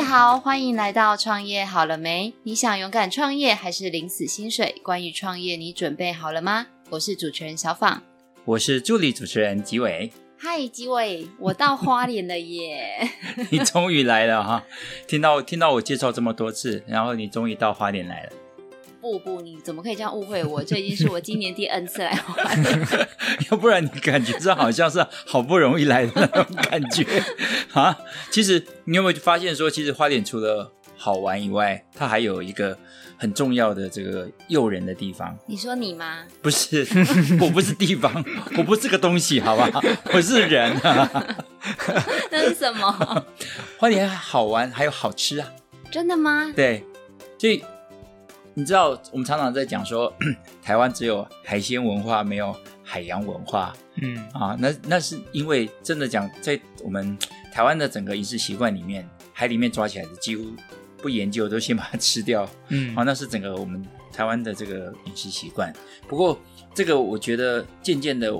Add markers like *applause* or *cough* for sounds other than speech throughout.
家好，欢迎来到创业好了没？你想勇敢创业还是领死薪水？关于创业，你准备好了吗？我是主持人小访，我是助理主持人吉伟。嗨，吉伟，我到花莲了耶！*laughs* 你终于来了哈！听到听到我介绍这么多次，然后你终于到花莲来了。不不，你怎么可以这样误会我？*laughs* 这已经是我今年第 N 次来花莲。*laughs* 要不然你感觉这好像是好不容易来的那种感觉 *laughs* 啊！其实你有没有发现说，其实花莲除了好玩以外，它还有一个很重要的这个诱人的地方。你说你吗？不是，我不是地方，我不是个东西，好不好？我是人啊。那是什么？花莲好玩，还有好吃啊！真的吗？对，所以。你知道，我们常常在讲说，*clears throat* 台湾只有海鲜文化，没有海洋文化。嗯啊，那那是因为真的讲，在我们 *tsk* 台湾的整个饮食习惯里面，海里面抓起来的几乎不研究，都先把它吃掉。嗯，啊，那是整个我们台湾的这个饮食习惯。不过，这个我觉得渐渐的，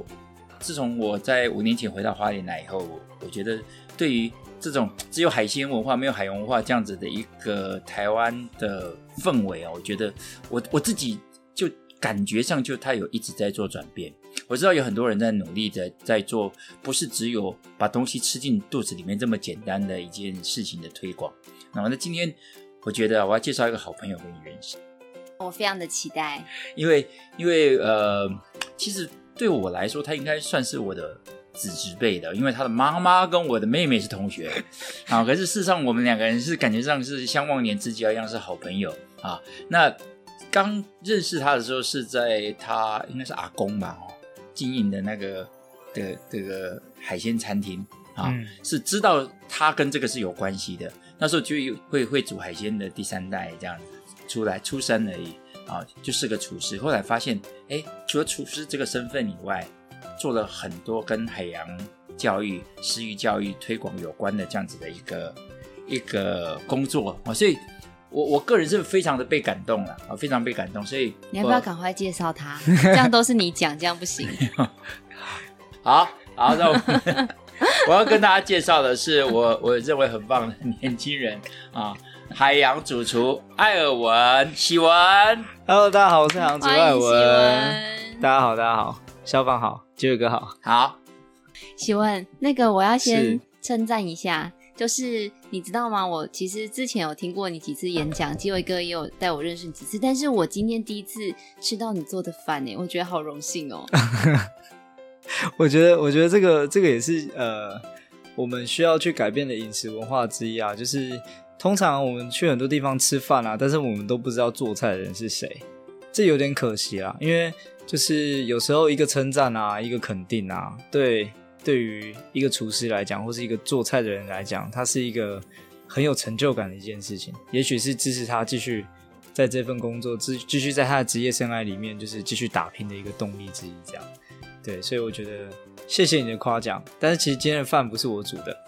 自从我在五年前回到花莲来以后，我觉得对于。这种只有海鲜文化没有海洋文化这样子的一个台湾的氛围啊，我觉得我我自己就感觉上就它有一直在做转变。我知道有很多人在努力的在做，不是只有把东西吃进肚子里面这么简单的一件事情的推广。那么那今天我觉得我要介绍一个好朋友给你认识，我非常的期待，因为因为呃，其实对我来说，他应该算是我的。子侄辈的，因为他的妈妈跟我的妹妹是同学啊。可是事实上，我们两个人是感觉上是像忘年之交一样，是好朋友啊。那刚认识他的时候，是在他应该是阿公吧，哦，经营的那个的这个海鲜餐厅啊，嗯，是知道他跟这个是有关系的。那时候就会会煮海鲜的第三代这样子出来出生而已啊，就是个厨师。后来发现，哎，除了厨师这个身份以外，做了很多跟海洋教育、食鱼教育推广有关的这样子的一个一个工作啊，所以我我个人是非常的被感动了啊，非常被感动。所以你要不要赶快介绍他？这样都是你讲，这样不行。*laughs* 好好，那我 *laughs* 我要跟大家介绍的是我我认为很棒的年轻人啊，海洋主厨艾尔文喜文。Hello，大家好，我是海洋主厨艾尔文。大家好，大家好，小访好。杰伟哥好，好。喜文，那个我要先称赞一下，就是你知道吗？我其实之前有听过你几次演讲，杰伟哥也有带我认识你几次，但是我今天第一次吃到你做的饭，哎，我觉得好荣幸哦。*laughs* 我觉得，我觉得这个这个也是呃，我们需要去改变的饮食文化之一啊。就是通常我们去很多地方吃饭啊，但是我们都不知道做菜的人是谁，这有点可惜啦，因为。就是有时候一个称赞啊，一个肯定啊，对，对于一个厨师来讲，或是一个做菜的人来讲，它是一个很有成就感的一件事情。也许是支持他继续在这份工作，继继续在他的职业生涯里面，就是继续打拼的一个动力之一。这样，对，所以我觉得谢谢你的夸奖。但是其实今天的饭不是我煮的。*laughs*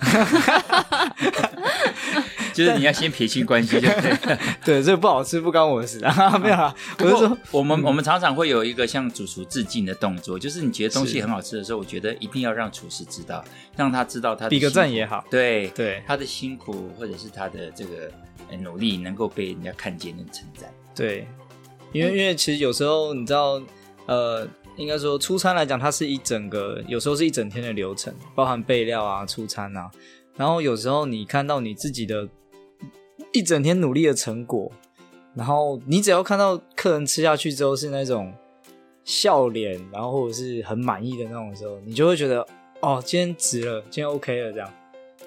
就是你要先撇清关系，对不对？*laughs* 对，这个不好吃不关我的事啊，*laughs* 没有啊。我是说，我们我们常常会有一个向主厨致敬的动作，就是你觉得东西很好吃的时候，我觉得一定要让厨师知道，让他知道他的比个赞也好，对对，他的辛苦或者是他的这个努力能够被人家看见跟称赞。对，因为因为其实有时候你知道，呃，应该说出餐来讲，它是一整个，有时候是一整天的流程，包含备料啊、出餐啊，然后有时候你看到你自己的。一整天努力的成果，然后你只要看到客人吃下去之后是那种笑脸，然后或者是很满意的那种时候，你就会觉得哦，今天值了，今天 OK 了，这样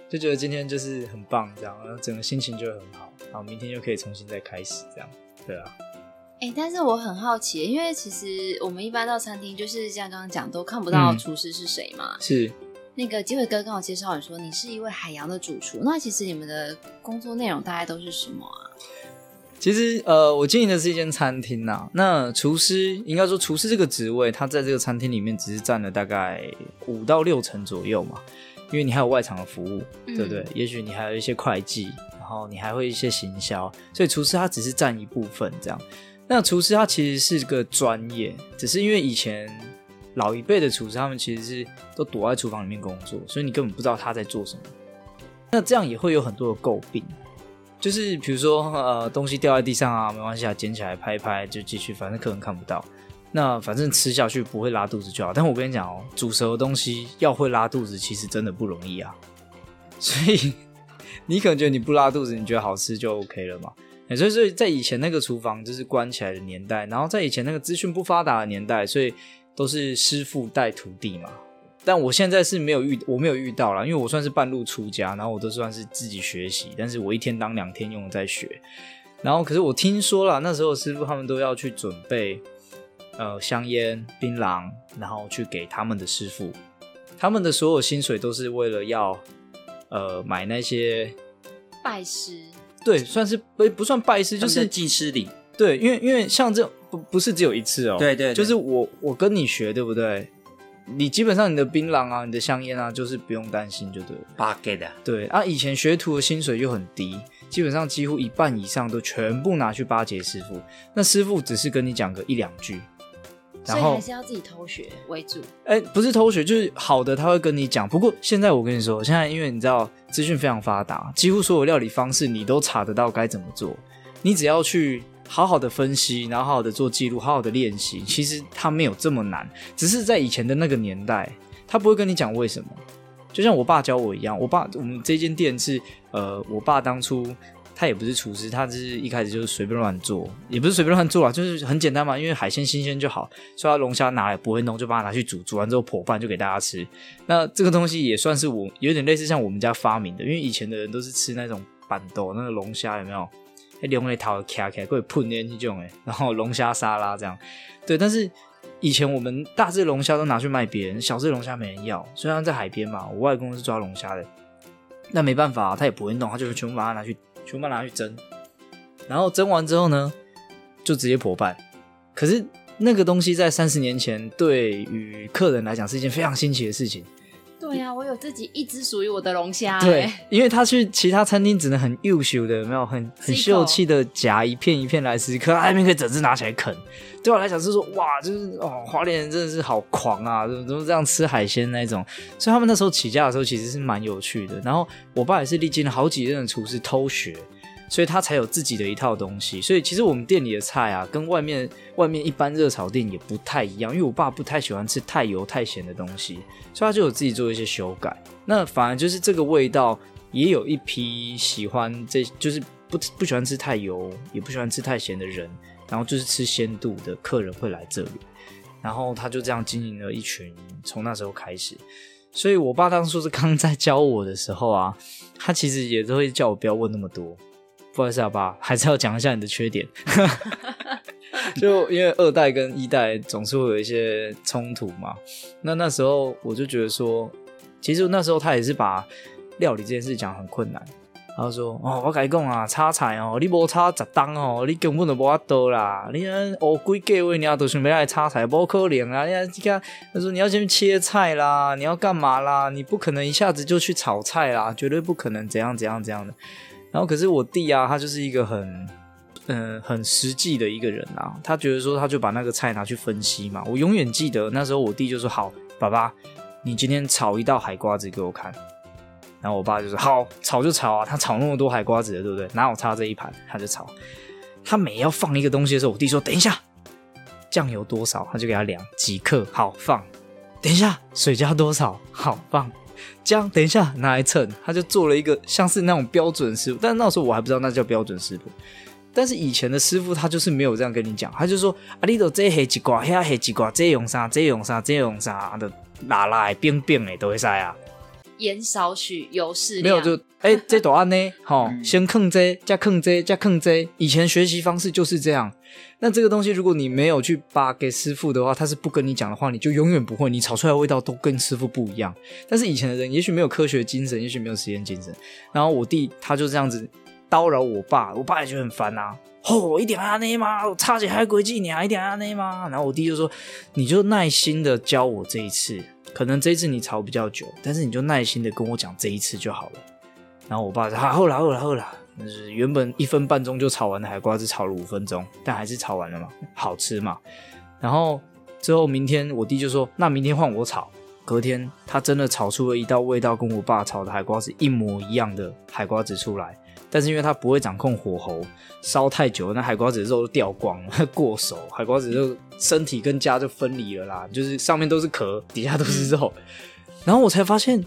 就觉得今天就是很棒，这样，然后整个心情就会很好，然后明天就可以重新再开始，这样，对啊。哎、欸，但是我很好奇，因为其实我们一般到餐厅就是像刚刚讲，都看不到厨师是谁嘛，嗯、是。那个吉伟哥跟我介绍你说你是一位海洋的主厨，那其实你们的工作内容大概都是什么啊？其实呃，我经营的是一间餐厅呐。那厨师应该说厨师这个职位，他在这个餐厅里面只是占了大概五到六成左右嘛，因为你还有外场的服务，对不对？嗯、也许你还有一些会计，然后你还会一些行销，所以厨师他只是占一部分这样。那厨师他其实是个专业，只是因为以前。老一辈的厨师，他们其实是都躲在厨房里面工作，所以你根本不知道他在做什么。那这样也会有很多的诟病，就是比如说呃东西掉在地上啊，没关系啊，捡起来拍一拍就继续，反正客人看不到。那反正吃下去不会拉肚子就好。但我跟你讲哦，煮熟的东西要会拉肚子，其实真的不容易啊。所以 *laughs* 你可能觉得你不拉肚子，你觉得好吃就 OK 了嘛？所以所以在以前那个厨房就是关起来的年代，然后在以前那个资讯不发达的年代，所以都是师傅带徒弟嘛。但我现在是没有遇，我没有遇到啦，因为我算是半路出家，然后我都算是自己学习，但是我一天当两天用在学。然后可是我听说了，那时候师傅他们都要去准备。呃，香烟、槟榔，然后去给他们的师傅，他们的所有薪水都是为了要呃买那些拜师，对，算是不不算拜师，就是祭师礼。对，因为因为像这不不是只有一次哦，对，对对，就是我我跟你学，对不对？你基本上你的槟榔啊，你的香烟啊，就是不用担心，就对了。八给的，对啊，以前学徒的薪水又很低。基本上几乎一半以上都全部拿去巴结师傅，那师傅只是跟你讲个一两句。然后所以还是要自己偷学为主。哎，不是偷学，就是好的，他会跟你讲。不过现在我跟你说，现在因为你知道资讯非常发达，几乎所有料理方式你都查得到该怎么做。你只要去好好的分析，然后好好的做记录，好好的练习，其实它没有这么难。只是在以前的那个年代，他不会跟你讲为什么。就像我爸教我一样，我爸我们这间店是呃，我爸当初。他也不是厨师，他只是一开始就是随便乱做，也不是随便乱做啊，就是很简单嘛，因为海鲜新鲜就好，所以他龙虾拿来不会弄，就把它拿去煮，煮完之后破饭就给大家吃。那这个东西也算是我有点类似像我们家发明的，因为以前的人都是吃那种板豆，那个龙虾有没有？那龙尾头卡卡，会喷烟这种诶，然后龙虾沙拉这样。对，但是以前我们大只龙虾都拿去卖别人，小只龙虾没人要。虽然在海边嘛，我外公是抓龙虾的，那没办法，他也不会弄，他就全部把它拿去。全部拿去蒸，然后蒸完之后呢，就直接破拌。可是那个东西在三十年前，对于客人来讲是一件非常新奇的事情。对呀、啊，我有自己一只属于我的龙虾。对，因为他去其他餐厅只能很优秀的，有没有很很秀气的夹一片一片来吃，可他那边可以整只拿起来啃。对我来讲是说，*laughs* 哇，就是哦，花莲人真的是好狂啊，怎么怎么这样吃海鲜那种。所以他们那时候起家的时候其实是蛮有趣的。然后我爸也是历经了好几任的厨师偷学。所以他才有自己的一套东西。所以其实我们店里的菜啊，跟外面外面一般热炒店也不太一样。因为我爸不太喜欢吃太油太咸的东西，所以他就有自己做一些修改。那反而就是这个味道，也有一批喜欢这，就是不不喜欢吃太油，也不喜欢吃太咸的人，然后就是吃鲜度的客人会来这里。然后他就这样经营了一群，从那时候开始。所以我爸当初是刚在教我的时候啊，他其实也都会叫我不要问那么多。不好意思，啊，爸，还是要讲一下你的缺点。*laughs* 就因为二代跟一代总是会有一些冲突嘛。那那时候我就觉得说，其实那时候他也是把料理这件事讲很困难。然后说：“哦，我跟你讲啊，炒菜哦，你无炒十档哦，你根本就无法度啦。你看哦，几个位你要都准备来炒菜，不可能啊！你看，他说你要先切菜啦，你要干嘛啦？你不可能一下子就去炒菜啦，绝对不可能，怎样怎样怎样的。”然后可是我弟啊，他就是一个很，嗯、很实际的一个人啊。他觉得说，他就把那个菜拿去分析嘛。我永远记得那时候，我弟就说：“好，爸爸，你今天炒一道海瓜子给我看。”然后我爸就说：“好，炒就炒啊。”他炒那么多海瓜子的，对不对？哪有差这一盘？他就炒。他每要放一个东西的时候，我弟说：“等一下，酱油多少？”他就给他量几克，好放。等一下，水加多少？好放。姜，等一下拿来称，他就做了一个像是那种标准师傅，但那时候我还不知道那叫标准师傅。但是以前的师傅他就是没有这样跟你讲，他就说啊，你都这黑几挂，那黑几挂，这用啥？这用啥？这用啥的，拉拉的冰冰的都会塞啊。盐少许，油适量。没有就哎、欸，*laughs* 这多安呢？*laughs* 好，先控这，再控这，再控这。以前学习方式就是这样。那这个东西，如果你没有去扒给师傅的话，他是不跟你讲的话，你就永远不会。你炒出来的味道都跟师傅不一样。但是以前的人，也许没有科学精神，也许没有实验精神。然后我弟他就这样子叨扰我爸，我爸也觉得很烦啊。吼、哦，一点安内吗？我差几还规矩，你还一点安内吗？然后我弟就说：“你就耐心的教我这一次，可能这一次你炒比较久，但是你就耐心的跟我讲这一次就好了。”然后我爸说：“好、啊，好了，好了，好了。”就是原本一分半钟就炒完的海瓜子，炒了五分钟，但还是炒完了嘛，好吃嘛。然后之后明天我弟就说：“那明天换我炒。”隔天他真的炒出了一道味道跟我爸炒的海瓜子一模一样的海瓜子出来。但是因为它不会掌控火候，烧太久，那海瓜子的肉都掉光了，过熟，海瓜子就身体跟家就分离了啦，就是上面都是壳，底下都是肉。然后我才发现，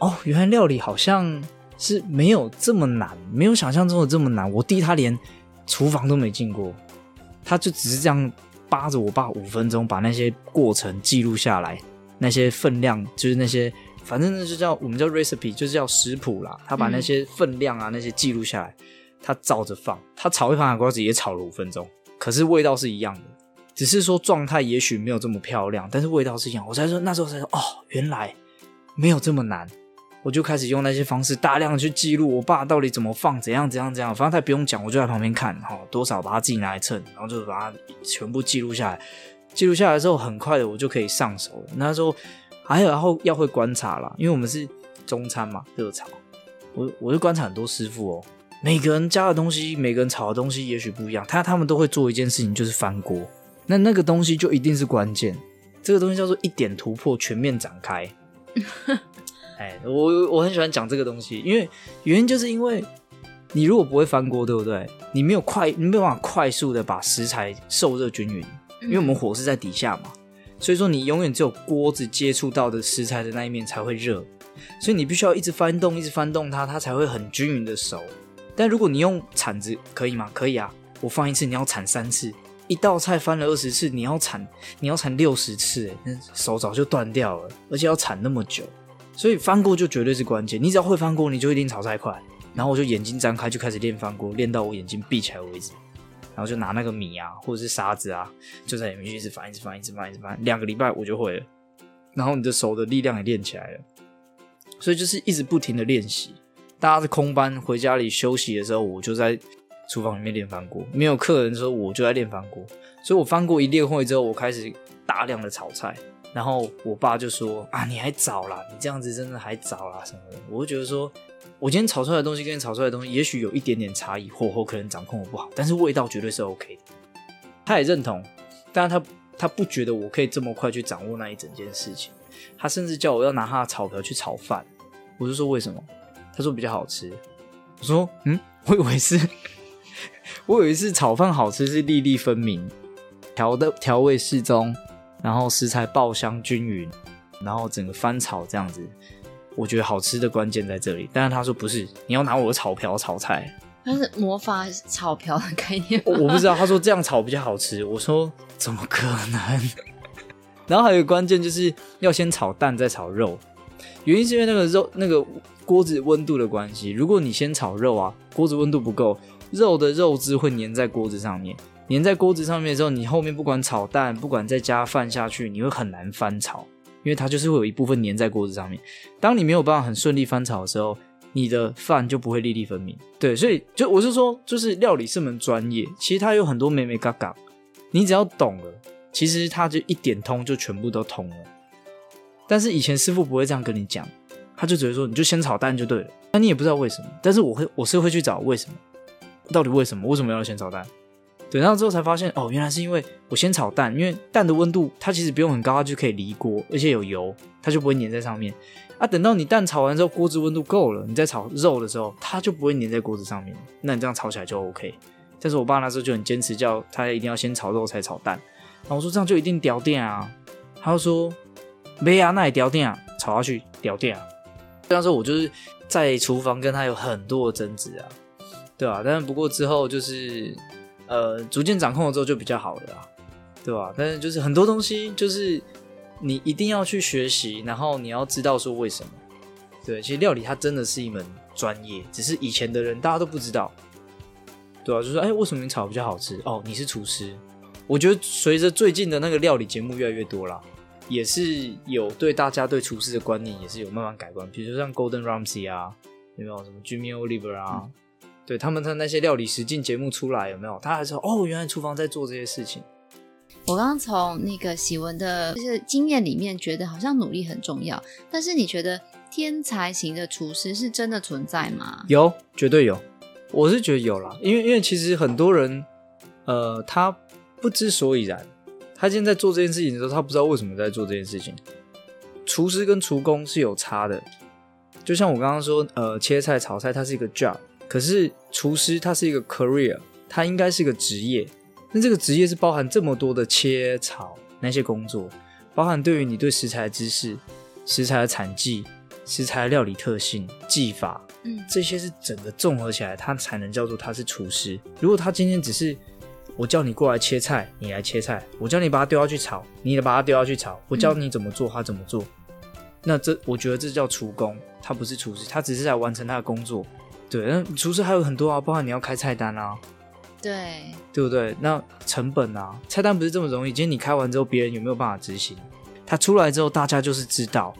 哦，原来料理好像是没有这么难，没有想象中的这么难。我弟他连厨房都没进过，他就只是这样扒着我爸五分钟，把那些过程记录下来，那些分量就是那些。反正那就叫我们叫 recipe，就是叫食谱啦。他把那些分量啊、嗯、那些记录下来，他照着放。他炒一盘海瓜子也炒了五分钟，可是味道是一样的，只是说状态也许没有这么漂亮，但是味道是一样。我才说那时候才说哦，原来没有这么难。我就开始用那些方式大量的去记录我爸到底怎么放，怎样怎样怎样。反正他也不用讲，我就在旁边看哈，多少把它自己拿来称，然后就把它全部记录下来。记录下来之后，很快的我就可以上手了。那时候。还有，然后要会观察啦，因为我们是中餐嘛，热炒。我我就观察很多师傅哦，每个人加的东西，每个人炒的东西也许不一样，他他们都会做一件事情，就是翻锅。那那个东西就一定是关键，这个东西叫做一点突破，全面展开。*laughs* 哎，我我很喜欢讲这个东西，因为原因就是因为你如果不会翻锅，对不对？你没有快，你没有办法快速的把食材受热均匀，因为我们火是在底下嘛。所以说，你永远只有锅子接触到的食材的那一面才会热，所以你必须要一直翻动，一直翻动它，它才会很均匀的熟。但如果你用铲子，可以吗？可以啊。我翻一次，你要铲三次，一道菜翻了二十次，你要铲，你要铲六十次，那手早就断掉了，而且要铲那么久。所以翻锅就绝对是关键。你只要会翻锅，你就一定炒菜快。然后我就眼睛张开，就开始练翻锅，练到我眼睛闭起来为止。然后就拿那个米啊，或者是沙子啊，就在里面一直翻，一直翻，一直翻，一直翻，两个礼拜我就会了。然后你的手的力量也练起来了，所以就是一直不停的练习。大家是空班回家里休息的时候，我就在厨房里面练翻锅；没有客人的时候，我就在练翻锅。所以我翻锅一练会之后，我开始大量的炒菜。然后我爸就说：“啊，你还早啦，你这样子真的还早啦什么的。”我就觉得说。我今天炒出来的东西跟你炒出来的东西，也许有一点点差异，火候可能掌控的不好，但是味道绝对是 OK 的。他也认同，但是他他不觉得我可以这么快去掌握那一整件事情。他甚至叫我要拿他的炒瓢去炒饭，我就说为什么？他说比较好吃。我说嗯，我以为是，*laughs* 我以为是炒饭好吃是粒粒分明，调的调味适中，然后食材爆香均匀，然后整个翻炒这样子。我觉得好吃的关键在这里，但是他说不是，你要拿我的炒瓢炒菜。他是魔法炒瓢的概念我。我不知道，他说这样炒比较好吃。我说怎么可能？*laughs* 然后还有一个关键就是要先炒蛋再炒肉，原因是因为那个肉那个锅子温度的关系。如果你先炒肉啊，锅子温度不够，肉的肉汁会粘在锅子上面，粘在锅子上面之后，你后面不管炒蛋，不管再加饭下去，你会很难翻炒。因为它就是会有一部分粘在锅子上面，当你没有办法很顺利翻炒的时候，你的饭就不会粒粒分明。对，所以就我是说，就是料理是门专业，其实它有很多美美嘎嘎，你只要懂了，其实它就一点通就全部都通了。但是以前师傅不会这样跟你讲，他就只会说你就先炒蛋就对了，那你也不知道为什么。但是我会，我是会去找为什么，到底为什么？为什么要先炒蛋？等到之后才发现，哦，原来是因为我先炒蛋，因为蛋的温度它其实不用很高，它就可以离锅，而且有油，它就不会粘在上面。啊，等到你蛋炒完之后，锅子温度够了，你再炒肉的时候，它就不会粘在锅子上面。那你这样炒起来就 OK。但是我爸那时候就很坚持，叫他一定要先炒肉才炒蛋。然后我说这样就一定掉电啊，他就说没啊，那也掉电啊，炒下去掉电啊。那时候我就是在厨房跟他有很多的争执啊，对吧？但是不过之后就是。呃，逐渐掌控了之后就比较好了啦，对吧？但是就是很多东西，就是你一定要去学习，然后你要知道说为什么。对，其实料理它真的是一门专业，只是以前的人大家都不知道，对啊，就说哎，为什么你炒比较好吃？哦，你是厨师。我觉得随着最近的那个料理节目越来越多啦，也是有对大家对厨师的观念也是有慢慢改观。比如说像 Gordon Ramsay 啊，有没有什么 Jamie Oliver 啊？对，他们的那些料理实境节目出来有没有？他还说哦，原来厨房在做这些事情。我刚刚从那个喜文的就是经验里面觉得好像努力很重要，但是你觉得天才型的厨师是真的存在吗？有，绝对有。我是觉得有啦，因为因为其实很多人呃，他不知所以然，他现在在做这件事情的时候，他不知道为什么在做这件事情。厨师跟厨工是有差的，就像我刚刚说，呃，切菜炒菜它是一个 job。可是厨师他是一个 career，他应该是个职业。那这个职业是包含这么多的切炒那些工作，包含对于你对食材的知识、食材的产季、食材的料理特性、技法，嗯，这些是整个综合起来，他才能叫做他是厨师。如果他今天只是我叫你过来切菜，你来切菜；我叫你把它丢下去炒，你把它丢下去炒；我教你怎么做，他怎么做。那这我觉得这叫厨工，他不是厨师，他只是在完成他的工作。对，那厨师还有很多啊，包含你要开菜单啊，对，对不对？那成本啊，菜单不是这么容易。今天你开完之后，别人有没有办法执行？他出来之后，大家就是知道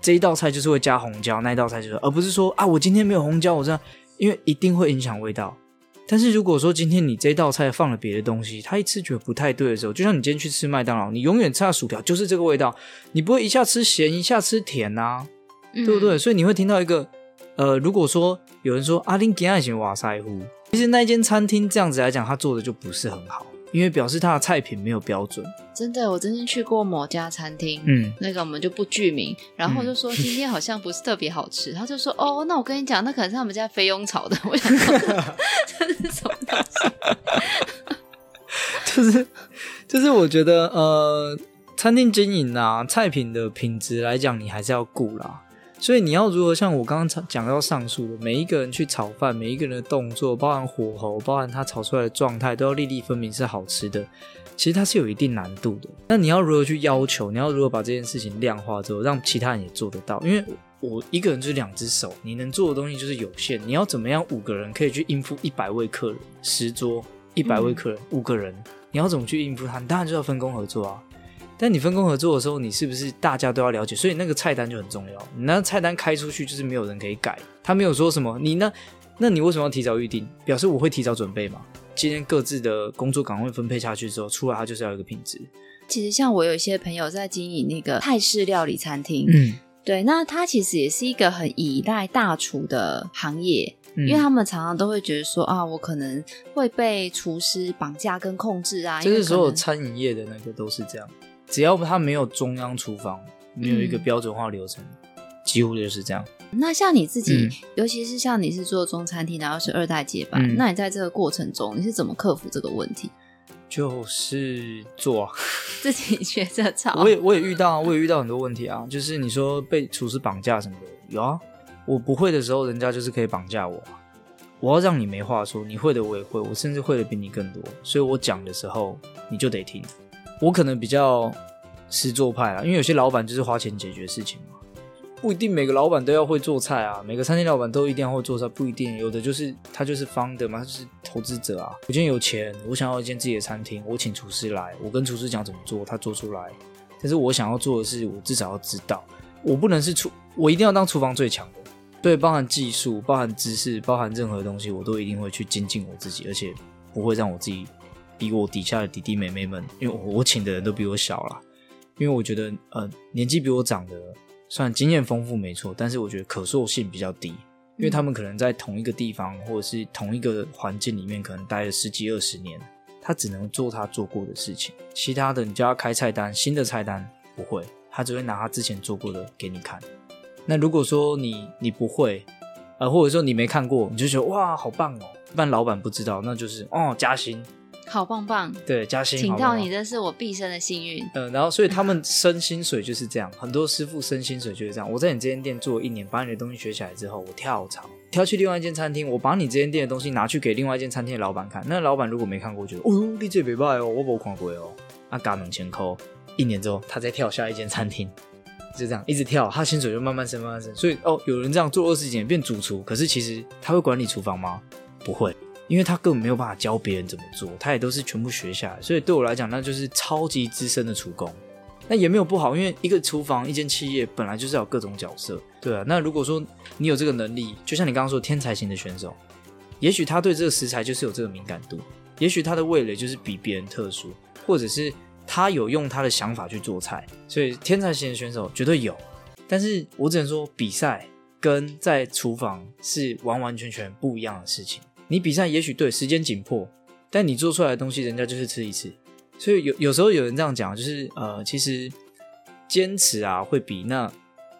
这一道菜就是会加红椒，那一道菜就是，而不是说啊，我今天没有红椒，我这样，因为一定会影响味道。但是如果说今天你这道菜放了别的东西，他一吃觉得不太对的时候，就像你今天去吃麦当劳，你永远吃的薯条就是这个味道，你不会一下吃咸一下吃甜啊，嗯、对不对？所以你会听到一个，呃，如果说有人说阿林给爱情瓦塞乎，其实那间餐厅这样子来讲，他做的就不是很好。因为表示他的菜品没有标准，真的，我曾经去过某家餐厅，嗯，那个我们就不具名，然后就说 *laughs* 今天好像不是特别好吃，嗯、他就说哦，那我跟你讲，那可能是他们家菲佣炒的，我想说这是什么东西？就是就是我觉得呃，餐厅经营啊，菜品的品质来讲，你还是要顾啦。所以你要如何像我刚刚讲到上述的，每一个人去炒饭，每一个人的动作，包含火候，包含他炒出来的状态，都要粒粒分明是好吃的。其实它是有一定难度的。那你要如何去要求？你要如何把这件事情量化之后，让其他人也做得到？因为我一个人就是两只手，你能做的东西就是有限。你要怎么样五个人可以去应付一百位客人？十桌一百位客人，嗯、五个人，你要怎么去应付他？你当然就要分工合作啊。但你分工合作的时候，你是不是大家都要了解？所以那个菜单就很重要。你那菜单开出去，就是没有人可以改。他没有说什么，你呢？那你为什么要提早预定？表示我会提早准备嘛。今天各自的工作岗位分配下去之后，出来它就是要一个品质。其实像我有一些朋友在经营那个泰式料理餐厅，嗯，对，那他其实也是一个很依赖大厨的行业，嗯，因为他们常常都会觉得说啊，我可能会被厨师绑架跟控制啊。就是所有餐饮业的那个都是这样。只要它没有中央厨房，没有一个标准化流程，嗯、几乎就是这样。那像你自己，嗯、尤其是像你是做中餐厅，然后是二代接班，嗯、那你在这个过程中，你是怎么克服这个问题？就是做、啊，*laughs* 自己学着炒。我也我也遇到，啊我也遇到很多问题啊。就是你说被厨师绑架什么的，有啊。我不会的时候，人家就是可以绑架我。我要让你没话说，你会的我也会，我甚至会的比你更多。所以我讲的时候，你就得听。我可能比较实作派啦，因为有些老板就是花钱解决事情嘛，不一定每个老板都要会做菜啊，每个餐厅老板都一定要会做菜，不一定，有的就是他就是 founder 嘛，他就是投资者啊。我今天有钱，我想要一间自己的餐厅，我请厨师来，我跟厨师讲怎么做，他做出来。但是我想要做的是，我至少要知道，我不能是厨，我一定要当厨房最强的。对，包含技术，包含知识，包含任何东西，我都一定会去精进我自己，而且不会让我自己。比我底下的弟弟妹妹们，因为我我请的人都比我小啦，因为我觉得呃年纪比我长的，虽然经验丰富没错，但是我觉得可塑性比较低，因为他们可能在同一个地方或者是同一个环境里面，可能待了十几二十年，他只能做他做过的事情，其他的你叫他开菜单，新的菜单不会，他只会拿他之前做过的给你看。那如果说你你不会，呃或者说你没看过，你就觉得哇好棒哦，一般老板不知道，那就是哦加薪。好棒棒，对，加薪，请到你，这是我毕生的幸运。嗯，然后所以他们升薪水就是这样，很多师傅升薪水就是这样。我在你这间店做一年，把你的东西学起来之后，我跳槽，跳去另外一间餐厅，我把你这间店的东西拿去给另外一间餐厅的老板看。那老板如果没看过，觉得哦哟，你这没卖哦，我没看过哦，那嘎门前扣，一年之后他再跳下一间餐厅，就这样一直跳，他薪水就慢慢升，慢慢升。所以哦，有人这样做二十几年变主厨，可是其实他会管理厨房吗？不会。因为他根本没有办法教别人怎么做，他也都是全部学下来，所以对我来讲，那就是超级资深的厨工。那也没有不好，因为一个厨房、一间企业本来就是要各种角色，对啊。那如果说你有这个能力，就像你刚刚说天才型的选手，也许他对这个食材就是有这个敏感度，也许他的味蕾就是比别人特殊，或者是他有用他的想法去做菜，所以天才型的选手绝对有。但是我只能说，比赛跟在厨房是完完全全不一样的事情。你比赛也许对时间紧迫，但你做出来的东西，人家就是吃一次。所以有有时候有人这样讲，就是呃，其实坚持啊，会比那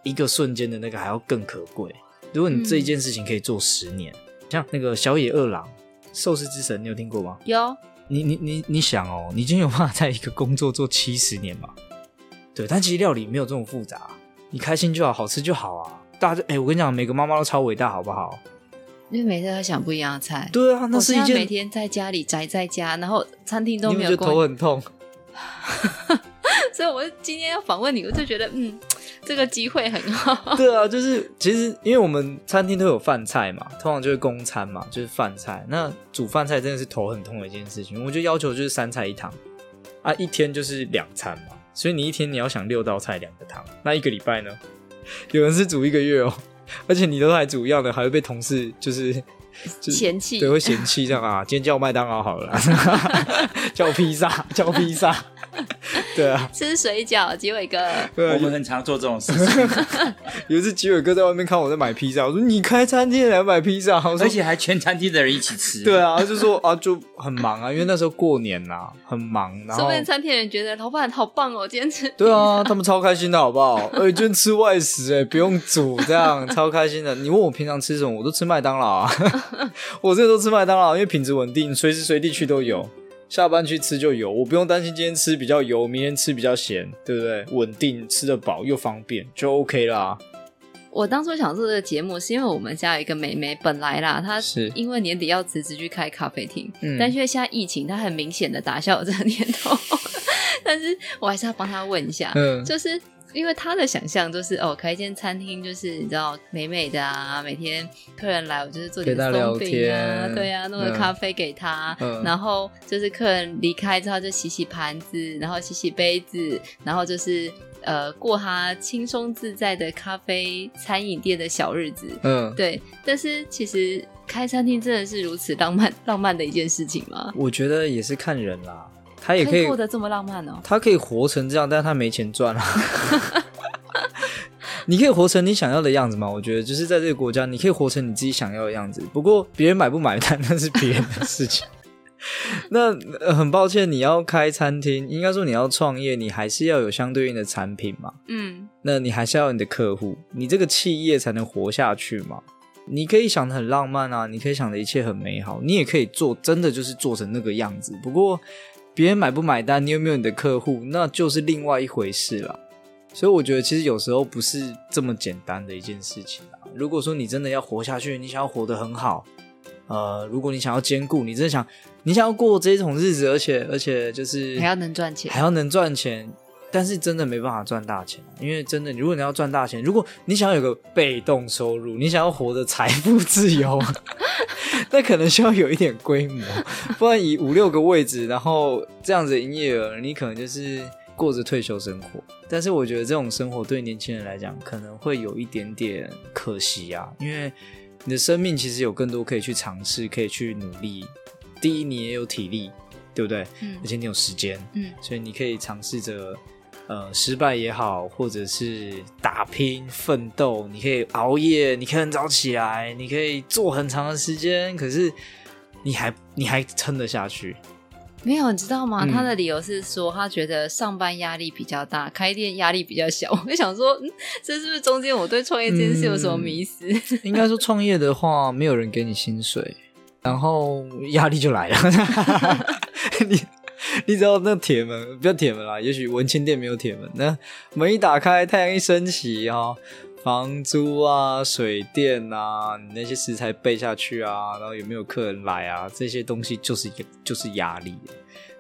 一个瞬间的那个还要更可贵。如果你这一件事情可以做十年，像那个小野二郎，寿司之神，你有听过吗？有。你你你你想哦，你今天有办法在一个工作做七十年吗？对，但其实料理没有这么复杂，你开心就好，好吃就好啊。大家，哎、欸，我跟你讲，每个妈妈都超伟大，好不好？因为每天都想不一样的菜。对啊，那是一件每天在家里宅在家，然后餐厅都没有。你就头很痛。*laughs* 所以，我今天要访问你，我就觉得，嗯，这个机会很好。*laughs* 对啊，就是其实，因为我们餐厅都有饭菜嘛，通常就是公餐嘛，就是饭菜。那煮饭菜真的是头很痛的一件事情。我就要求就是三菜一汤啊，一天就是两餐嘛，所以你一天你要想六道菜两个汤，那一个礼拜呢？有人是煮一个月哦，而且你都还煮一样的，还会被同事就是。就嫌弃，对，会嫌弃这样啊，今天叫麦当劳好了，*laughs* 叫披萨，叫披萨，对啊，吃水饺，吉伟哥，我们很常做这种事情。*laughs* 有一次吉伟哥在外面看我在买披萨，我说你开餐厅来买披萨，而且还全餐厅的人一起吃。对啊，就说啊就很忙啊，因为那时候过年呐，很忙。然后，说不定餐厅人觉得老板好棒哦，今天吃。对啊，他们超开心的好不好？哎，今天吃外食哎，不用煮这样，超开心的。你问我平常吃什么，我都吃麦当劳啊。*laughs* 我这都吃麦当劳，因为品质稳定，随时随地去都有。下班去吃就有，我不用担心今天吃比较油，明天吃比较咸，对不对？稳定，吃得饱又方便，就 OK 啦。我当初想做这个节目，是因为我们家有一个妹妹，本来啦，她是因为年底要辞职去开咖啡厅，嗯，但是因为现在疫情，她很明显的打消了这个念头。*laughs* 但是我还是要帮她问一下，嗯，就是。因为他的想象就是哦，开一间餐厅就是你知道美美的啊，每天客人来我就是做点松饼啊，对啊，弄个咖啡给他，嗯、然后就是客人离开之后就洗洗盘子，然后洗洗杯子，然后就是呃过他轻松自在的咖啡餐饮店的小日子，嗯，对。但是其实开餐厅真的是如此浪漫浪漫的一件事情吗？我觉得也是看人啦。他也可以过得这么浪漫哦，他可以活成这样，但是他没钱赚啊。*laughs* 你可以活成你想要的样子吗？我觉得就是在这个国家，你可以活成你自己想要的样子。不过别人买不买单 *laughs* 那是别人的事情。那、呃、很抱歉，你要开餐厅，应该说你要创业，你还是要有相对应的产品嘛。嗯，那你还是要有你的客户，你这个企业才能活下去嘛。你可以想的很浪漫啊，你可以想的一切很美好，你也可以做，真的就是做成那个样子。不过。别人买不买单，你有没有你的客户，那就是另外一回事了。所以我觉得，其实有时候不是这么简单的一件事情啊。如果说你真的要活下去，你想要活得很好，呃，如果你想要兼顾，你真的想，你想要过这种日子，而且而且就是还要能赚钱，还要能赚钱。但是真的没办法赚大钱，因为真的，如果你要赚大钱，如果你想要有个被动收入，你想要活得财富自由，*laughs* 那可能需要有一点规模，不然以五六个位置，然后这样子营业额，你可能就是过着退休生活。但是我觉得这种生活对年轻人来讲，可能会有一点点可惜啊，因为你的生命其实有更多可以去尝试，可以去努力。第一，你也有体力，对不对？嗯。而且你有时间，嗯，所以你可以尝试着。呃，失败也好，或者是打拼奋斗，你可以熬夜，你可以很早起来，你可以做很长的时间，可是你还你还撑得下去？没有，你知道吗？嗯、他的理由是说，他觉得上班压力比较大，开店压力比较小。*laughs* 我就想说，嗯，这是不是中间我对创业这件事有什么迷思？嗯、应该说，创业的话，没有人给你薪水，然后压力就来了。你。*laughs* *laughs* 你知道那铁门，不要铁门啦，也许文青店没有铁门。那门一打开，太阳一升起哦，房租啊、水电啊，你那些食材备下去啊，然后有没有客人来啊，这些东西就是就是压力。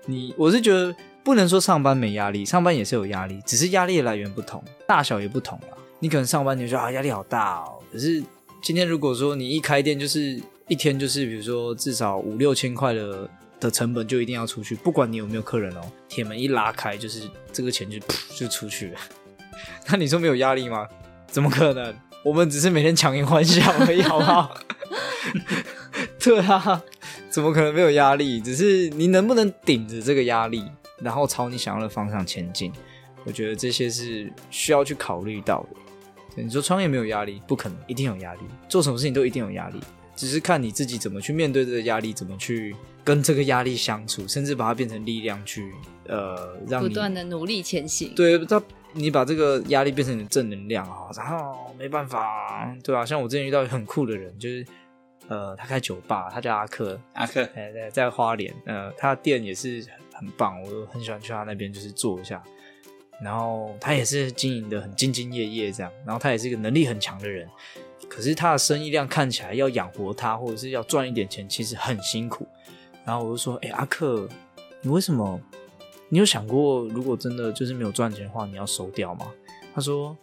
你我是觉得不能说上班没压力，上班也是有压力，只是压力的来源不同，大小也不同啦。你可能上班你就说啊压力好大哦，可是今天如果说你一开店就是一天就是比如说至少五六千块的。的成本就一定要出去，不管你有没有客人哦。铁门一拉开，就是这个钱就就出去了。那你说没有压力吗？怎么可能？我们只是每天强颜欢笑而已，好不好？*laughs* 对啊，怎么可能没有压力？只是你能不能顶着这个压力，然后朝你想要的方向前进？我觉得这些是需要去考虑到的。你说创业没有压力？不可能，一定有压力。做什么事情都一定有压力。只是看你自己怎么去面对这个压力，怎么去跟这个压力相处，甚至把它变成力量去，呃，让你不断的努力前行。对，他你把这个压力变成你的正能量啊，然后没办法，对吧？像我之前遇到很酷的人，就是呃，他开酒吧，他叫阿克，阿克，对对，在花莲，呃，他的店也是很棒，我很喜欢去他那边就是坐一下。然后他也是经营的很兢兢业业这样，然后他也是一个能力很强的人，可是他的生意量看起来要养活他或者是要赚一点钱，其实很辛苦。然后我就说，哎，阿克，你为什么？你有想过，如果真的就是没有赚钱的话，你要收掉吗？他说，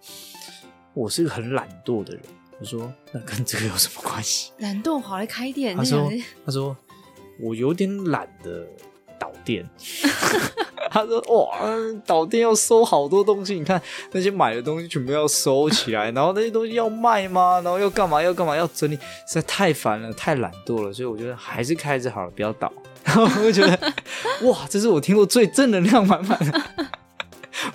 我是个很懒惰的人。我说，那跟这个有什么关系？懒惰好来开店。他说，他说，我有点懒得倒店。*laughs* 他说：“哇，导电要收好多东西，你看那些买的东西全部要收起来，然后那些东西要卖吗？然后要干嘛？要干嘛？要整理，实在太烦了，太懒惰了。所以我觉得还是开着好了，不要倒。*laughs* 然后我就觉得，哇，这是我听过最正能量满满的。”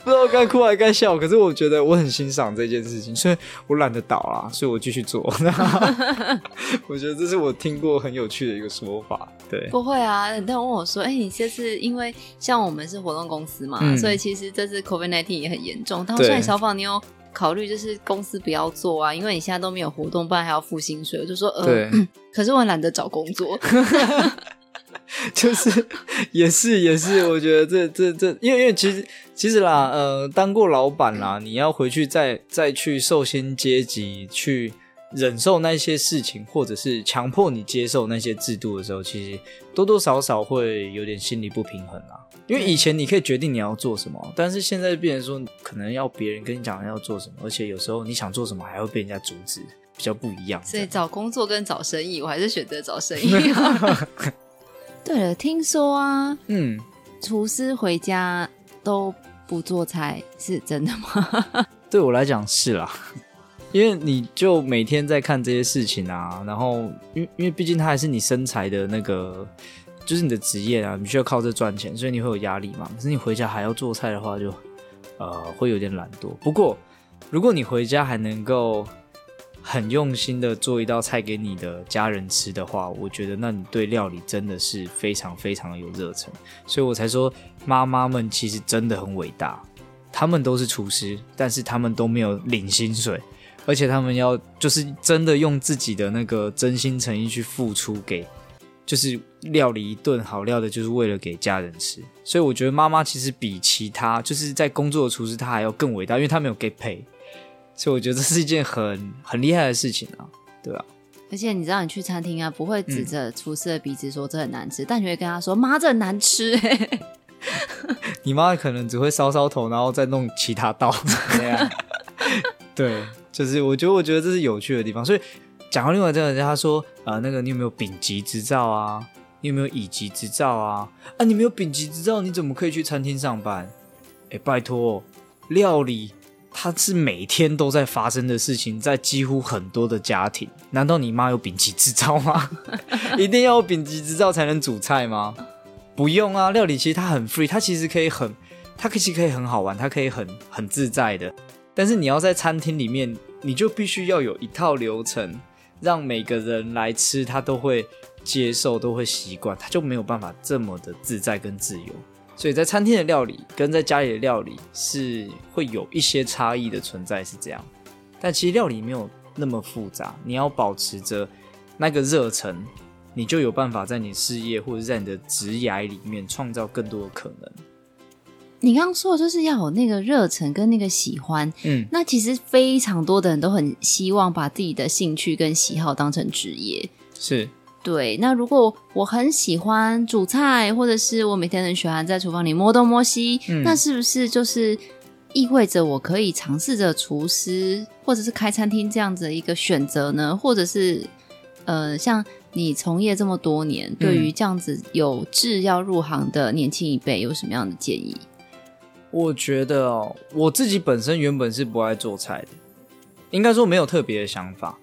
不知道该哭还该笑，可是我觉得我很欣赏这件事情，所以我懒得倒啦，所以我继续做。*laughs* 我觉得这是我听过很有趣的一个说法。对，不会啊，很多人问我说：“哎、欸，你这次因为像我们是活动公司嘛，嗯、所以其实这次 COVID-19 也很严重。但我说小宝，你有考虑就是公司不要做啊？因为你现在都没有活动，不然还要付薪水。”我就说：“呃，对 *clears throat* 可是我很懒得找工作。*laughs* ” *laughs* *laughs* 就是也是也是，我觉得这这这，因为因为其实其实啦，呃，当过老板啦，你要回去再再去受薪阶级，去忍受那些事情，或者是强迫你接受那些制度的时候，其实多多少少会有点心理不平衡啦。因为以前你可以决定你要做什么，但是现在变成说，可能要别人跟你讲要做什么，而且有时候你想做什么还会被人家阻止，比较不一样。所以找工作跟找生意，我还是选择找生意。*laughs* 对了，听说啊，嗯，厨师回家都不做菜，是真的吗？*laughs* 对我来讲是啦，因为你就每天在看这些事情啊，然后因为因为毕竟它还是你身材的那个，就是你的职业啊，你需要靠这赚钱，所以你会有压力嘛。可是你回家还要做菜的话就，就呃会有点懒惰。不过如果你回家还能够。很用心的做一道菜给你的家人吃的话，我觉得那你对料理真的是非常非常有热忱，所以我才说妈妈们其实真的很伟大，他们都是厨师，但是他们都没有领薪水，而且他们要就是真的用自己的那个真心诚意去付出给，就是料理一顿好料的，就是为了给家人吃，所以我觉得妈妈其实比其他就是在工作的厨师他还要更伟大，因为他没有 get pay。所以我觉得这是一件很很厉害的事情啊，对啊？而且你知道，你去餐厅啊，不会指着厨师的鼻子说这很难吃，嗯、但你会跟他说：“妈，这很难吃。”哎，你妈可能只会搔搔头，然后再弄其他道。*laughs* 对啊，*laughs* 对，就是我觉得，我觉得这是有趣的地方。所以讲到另外这个人，他说：“啊、呃，那个你有没有丙级执照啊？你有没有乙级执照啊？啊，你没有丙级执照，你怎么可以去餐厅上班？哎，拜托，料理。”它是每天都在发生的事情，在几乎很多的家庭。难道你妈有丙级执照吗？*laughs* 一定要有丙级执照才能煮菜吗？不用啊，料理其实它很 free，它其实可以很，它其实可以很好玩，它可以很很自在的。但是你要在餐厅里面，你就必须要有一套流程，让每个人来吃，他都会接受，都会习惯，他就没有办法这么的自在跟自由。所以在餐厅的料理跟在家里的料理是会有一些差异的存在，是这样。但其实料理没有那么复杂，你要保持着那个热忱，你就有办法在你事业或者在你的职涯里面创造更多的可能。你刚刚说的就是要有那个热忱跟那个喜欢，嗯，那其实非常多的人都很希望把自己的兴趣跟喜好当成职业，是。对，那如果我很喜欢煮菜，或者是我每天很喜欢在厨房里摸东摸西，嗯、那是不是就是意味着我可以尝试着厨师，或者是开餐厅这样子的一个选择呢？或者是呃，像你从业这么多年，嗯、对于这样子有志要入行的年轻一辈，有什么样的建议？我觉得哦，我自己本身原本是不爱做菜的，应该说没有特别的想法，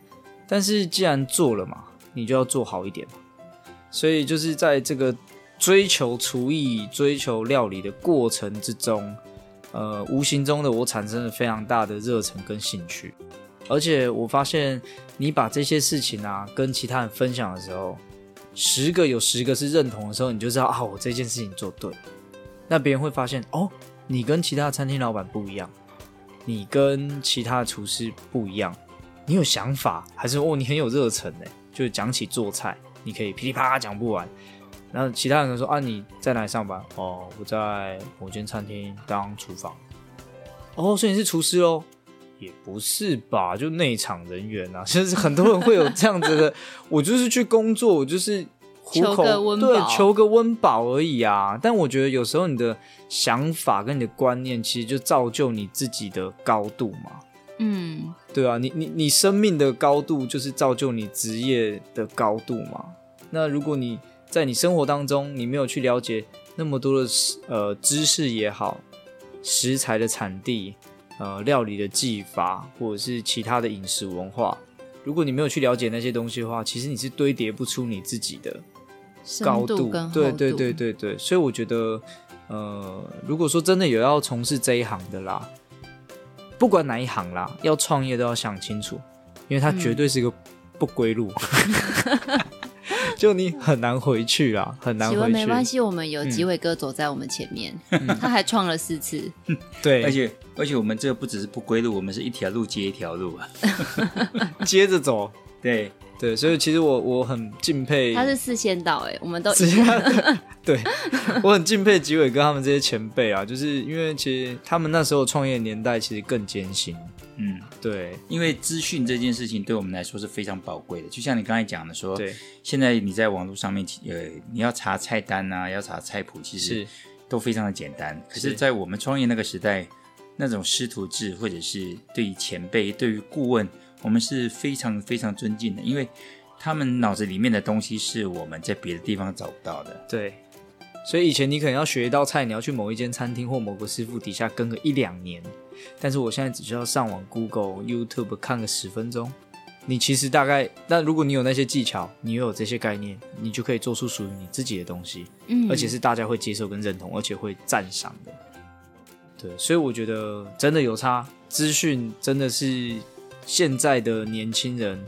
但是既然做了嘛。你就要做好一点嘛，所以就是在这个追求厨艺、追求料理的过程之中，呃，无形中的我产生了非常大的热忱跟兴趣，而且我发现你把这些事情啊跟其他人分享的时候，十个有十个是认同的时候，你就知道啊，我这件事情做对。那别人会发现哦，你跟其他餐厅老板不一样，你跟其他厨师不一样，你有想法，还是哦，你很有热忱呢？就讲起做菜，你可以噼里啪啦讲不完。然后其他人说啊，你在哪里上班？哦，我在某间餐厅当厨房。哦，所以你是厨师哦？也不是吧，就内场人员啊。其 *laughs* 实很多人会有这样子的，*laughs* 我就是去工作，我就是糊口，求个温饱，对，求个温饱而已啊。但我觉得有时候你的想法跟你的观念，其实就造就你自己的高度嘛。嗯，对啊，你你你生命的高度就是造就你职业的高度嘛。那如果你在你生活当中，你没有去了解那么多的呃知识也好，食材的产地，呃料理的技法，或者是其他的饮食文化，如果你没有去了解那些东西的话，其实你是堆叠不出你自己的高度。度对对对对对，所以我觉得，呃，如果说真的有要从事这一行的啦。不管哪一行啦，要创业都要想清楚，因为它绝对是一个不归路，嗯、就你很难回去啊，很难回去。没关系，我们有几位哥走在我们前面，嗯、他还创了四次。对，而且而且我们这个不只是不归路，我们是一条路接一条路啊，*laughs* 接着走。对。对，所以其实我我很敬佩，他是四线道哎，我们都 *laughs* 对，我很敬佩吉伟哥他们这些前辈啊，就是因为其实他们那时候创业年代其实更艰辛，嗯，对，因为资讯这件事情对我们来说是非常宝贵的，就像你刚才讲的说，对，现在你在网络上面呃，你要查菜单啊，要查菜谱，其实都非常的简单，可是，在我们创业那个时代，那种师徒制或者是对于前辈，对于顾问。我们是非常非常尊敬的，因为他们脑子里面的东西是我们在别的地方找不到的。对，所以以前你可能要学一道菜，你要去某一间餐厅或某个师傅底下跟个一两年，但是我现在只需要上网 Google、YouTube 看个十分钟，你其实大概，那如果你有那些技巧，你又有这些概念，你就可以做出属于你自己的东西，嗯，而且是大家会接受跟认同，而且会赞赏的。对，所以我觉得真的有差，资讯真的是。现在的年轻人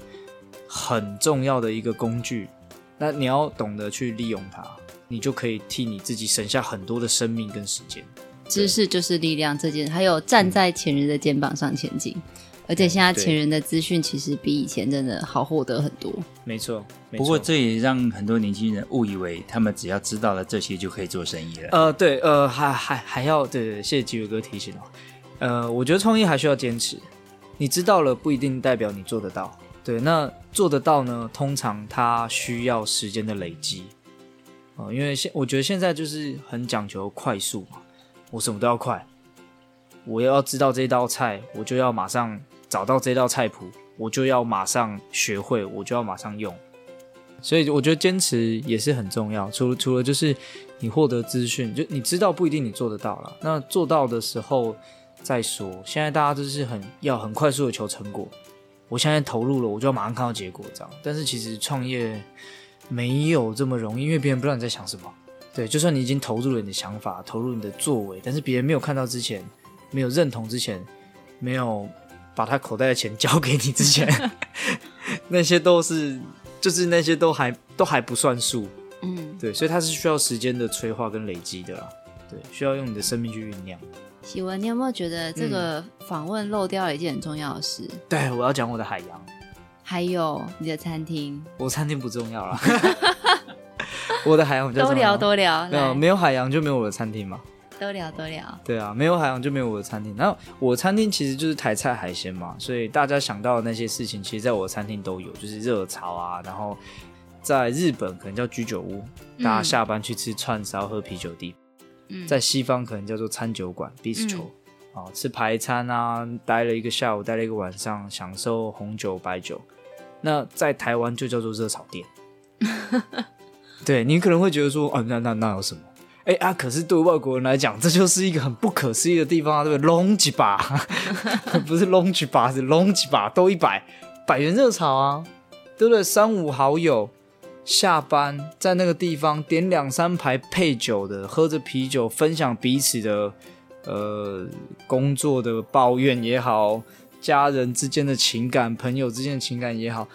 很重要的一个工具，那你要懂得去利用它，你就可以替你自己省下很多的生命跟时间。知识就是力量，这件还有站在前人的肩膀上前进，嗯、而且现在前人的资讯其实比以前真的好获得很多。没错，不过这也让很多年轻人误以为他们只要知道了这些就可以做生意了。呃，对，呃，还还还要对，对，对，谢谢吉伟哥提醒哦。呃，我觉得创业还需要坚持。你知道了不一定代表你做得到，对，那做得到呢？通常它需要时间的累积，哦，因为现我觉得现在就是很讲求快速嘛，我什么都要快，我要知道这道菜，我就要马上找到这道菜谱，我就要马上学会，我就要马上用，所以我觉得坚持也是很重要。除除了就是你获得资讯，就你知道不一定你做得到了，那做到的时候。再说，现在大家都是很要很快速的求成果。我现在投入了，我就要马上看到结果，这样。但是其实创业没有这么容易，因为别人不知道你在想什么。对，就算你已经投入了你的想法，投入你的作为，但是别人没有看到之前，没有认同之前，没有把他口袋的钱交给你之前，*laughs* 那些都是，就是那些都还都还不算数。嗯，对，所以它是需要时间的催化跟累积的啦。对，需要用你的生命去酝酿。喜文，你有没有觉得这个访问漏掉了一件很重要的事？嗯、对，我要讲我的海洋，还有你的餐厅。我餐厅不重要了，*laughs* 我的海洋比较重要。多聊多聊，没有没有海洋就没有我的餐厅嘛。多聊多聊，对啊，没有海洋就没有我的餐厅。然后我餐厅其实就是台菜海鲜嘛，所以大家想到的那些事情，其实在我的餐厅都有，就是热潮啊，然后在日本可能叫居酒屋，嗯、大家下班去吃串烧、喝啤酒地。在西方可能叫做餐酒馆 bistro，啊，吃排餐啊，待了一个下午，待了一个晚上，享受红酒白酒。那在台湾就叫做热炒店。*laughs* 对，你可能会觉得说，啊，那那那有什么？哎啊，可是对外国人来讲，这就是一个很不可思议的地方啊，对不对？龙几把，*laughs* 不是龙几把，是龙几把，都一百百元热炒啊，对不对？三五好友。下班在那个地方点两三排配酒的，喝着啤酒分享彼此的呃工作的抱怨也好，家人之间的情感，朋友之间的情感也好，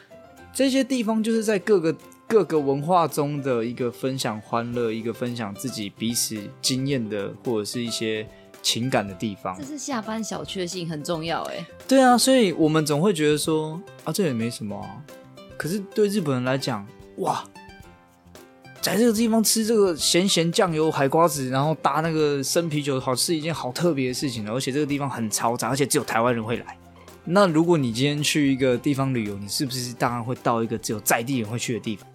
这些地方就是在各个各个文化中的一个分享欢乐，一个分享自己彼此经验的或者是一些情感的地方。这是下班小确幸，很重要哎。对啊，所以我们总会觉得说啊，这也没什么啊。可是对日本人来讲，哇，在这个地方吃这个咸咸酱油海瓜子，然后搭那个生啤酒，好是一件好特别的事情了。而且这个地方很嘈杂，而且只有台湾人会来。那如果你今天去一个地方旅游，你是不是当然会到一个只有在地人会去的地方？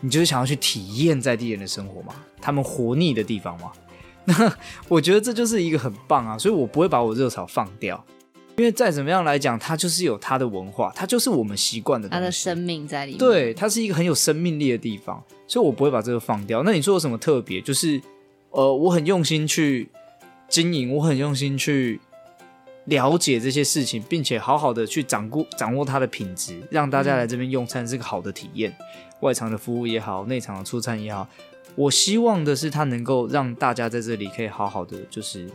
你就是想要去体验在地人的生活嘛，他们活腻的地方嘛。那我觉得这就是一个很棒啊，所以我不会把我热潮放掉，因为再怎么样来讲，它就是有它的文化，它就是我们习惯的它的生命在里面。对，它是一个很有生命力的地方，所以我不会把这个放掉。那你说有什么特别？就是呃，我很用心去经营，我很用心去。了解这些事情，并且好好的去掌握掌握它的品质，让大家来这边用餐是个好的体验。嗯、外场的服务也好，内场的出餐也好，我希望的是它能够让大家在这里可以好好的就是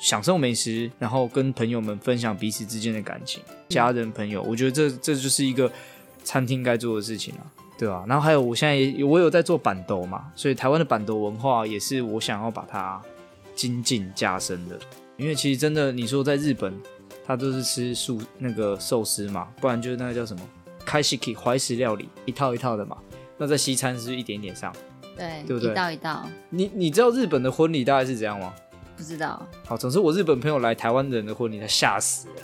享受美食，然后跟朋友们分享彼此之间的感情，家人朋友，我觉得这这就是一个餐厅该做的事情啊，对吧、啊？然后还有我现在也我有在做板豆嘛，所以台湾的板豆文化也是我想要把它精进加深的。因为其实真的，你说在日本，他都是吃素那个寿司嘛，不然就是那个叫什么开西 k 怀石料理，一套一套的嘛。那在西餐是，是一点点上，对，对不对？一道一道。你你知道日本的婚礼大概是怎样吗？不知道。好，总之我日本朋友来台湾人的婚礼，他吓死了。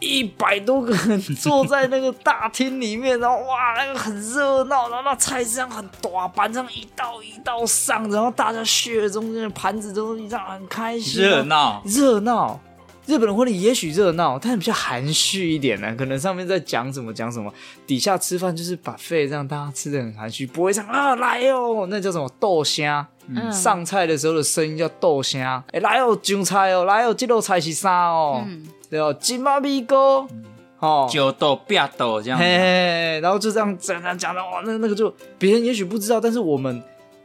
一百多个人坐在那个大厅里面，然后哇，那个很热闹，然后那菜这样很大盘，这样一道一道上，然后大家血中间的盘子都这样很开心，热闹热闹。日本的婚礼也许热闹，但比较含蓄一点呢，可能上面在讲什么讲什么，底下吃饭就是 buffet，让大家吃的很含蓄，不会像啊来哦，那叫什么豆香。嗯、上菜的时候的声音叫豆声，哎、欸，来哦，上菜哦，来哦，这道菜是啥哦？嗯、对哦，金马米糕，哦，九豆八豆这样，嘿，嘿，然后就这样这样讲的哇，那那个就别人也许不知道，但是我们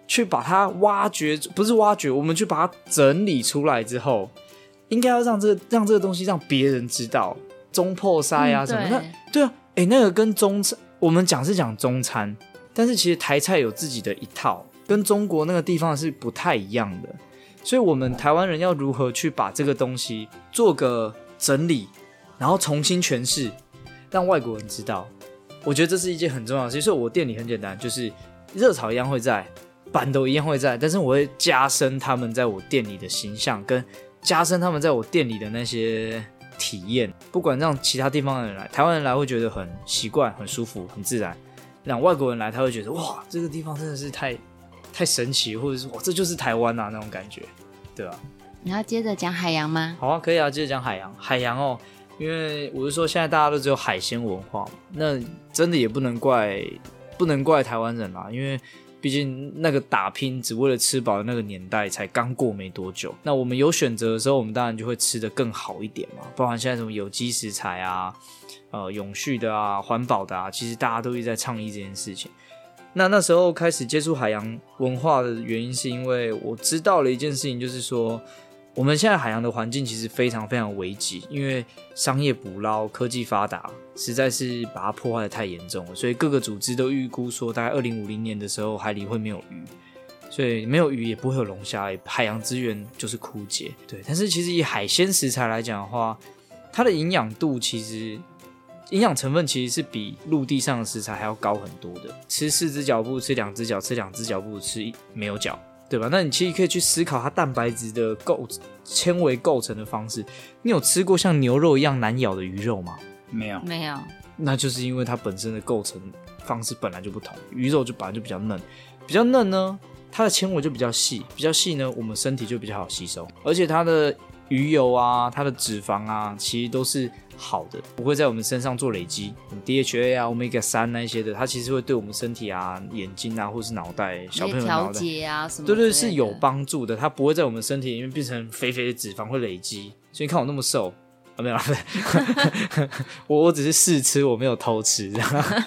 去把它挖掘，不是挖掘，我们去把它整理出来之后，应该要让这个让这个东西让别人知道，中破塞啊什么的，对。啊，哎、欸，那个跟中餐，我们讲是讲中餐，但是其实台菜有自己的一套。跟中国那个地方是不太一样的，所以我们台湾人要如何去把这个东西做个整理，然后重新诠释，让外国人知道，我觉得这是一件很重要的事。所以，我店里很简单，就是热炒一样会在，办桌一样会在，但是我会加深他们在我店里的形象，跟加深他们在我店里的那些体验。不管让其他地方的人来，台湾人来会觉得很习惯、很舒服、很自然；让外国人来，他会觉得哇，这个地方真的是太。太神奇，或者是哇，这就是台湾啊那种感觉，对吧？你要接着讲海洋吗？好啊，可以啊，接着讲海洋。海洋哦，因为我是说，现在大家都只有海鲜文化，那真的也不能怪，不能怪台湾人啦，因为毕竟那个打拼只为了吃饱的那个年代才刚过没多久。那我们有选择的时候，我们当然就会吃的更好一点嘛，包含现在什么有机食材啊，呃，永续的啊，环保的啊，其实大家都一直在倡议这件事情。那那时候开始接触海洋文化的原因，是因为我知道了一件事情，就是说我们现在海洋的环境其实非常非常危急，因为商业捕捞、科技发达，实在是把它破坏得太严重了。所以各个组织都预估说，大概二零五零年的时候，海里会没有鱼，所以没有鱼也不会有龙虾，海洋资源就是枯竭。对，但是其实以海鲜食材来讲的话，它的营养度其实。营养成分其实是比陆地上的食材还要高很多的。吃四只脚不如吃两只脚，吃两只脚不如吃没有脚，对吧？那你其实可以去思考它蛋白质的构纤维构成的方式。你有吃过像牛肉一样难咬的鱼肉吗？没有，没有。那就是因为它本身的构成方式本来就不同，鱼肉就本来就比较嫩，比较嫩呢，它的纤维就比较细，比较细呢，我们身体就比较好吸收，而且它的鱼油啊，它的脂肪啊，其实都是。好的，不会在我们身上做累积，DHA 啊、Omega 三那些的，它其实会对我们身体啊、眼睛啊，或是脑袋、小朋友脑袋调节啊什么，对对，是有帮助的。它不会在我们身体里面变成肥肥的脂肪会累积。所以你看我那么瘦啊，没有啦，*laughs* 我 *laughs* 我只是试吃，我没有偷吃，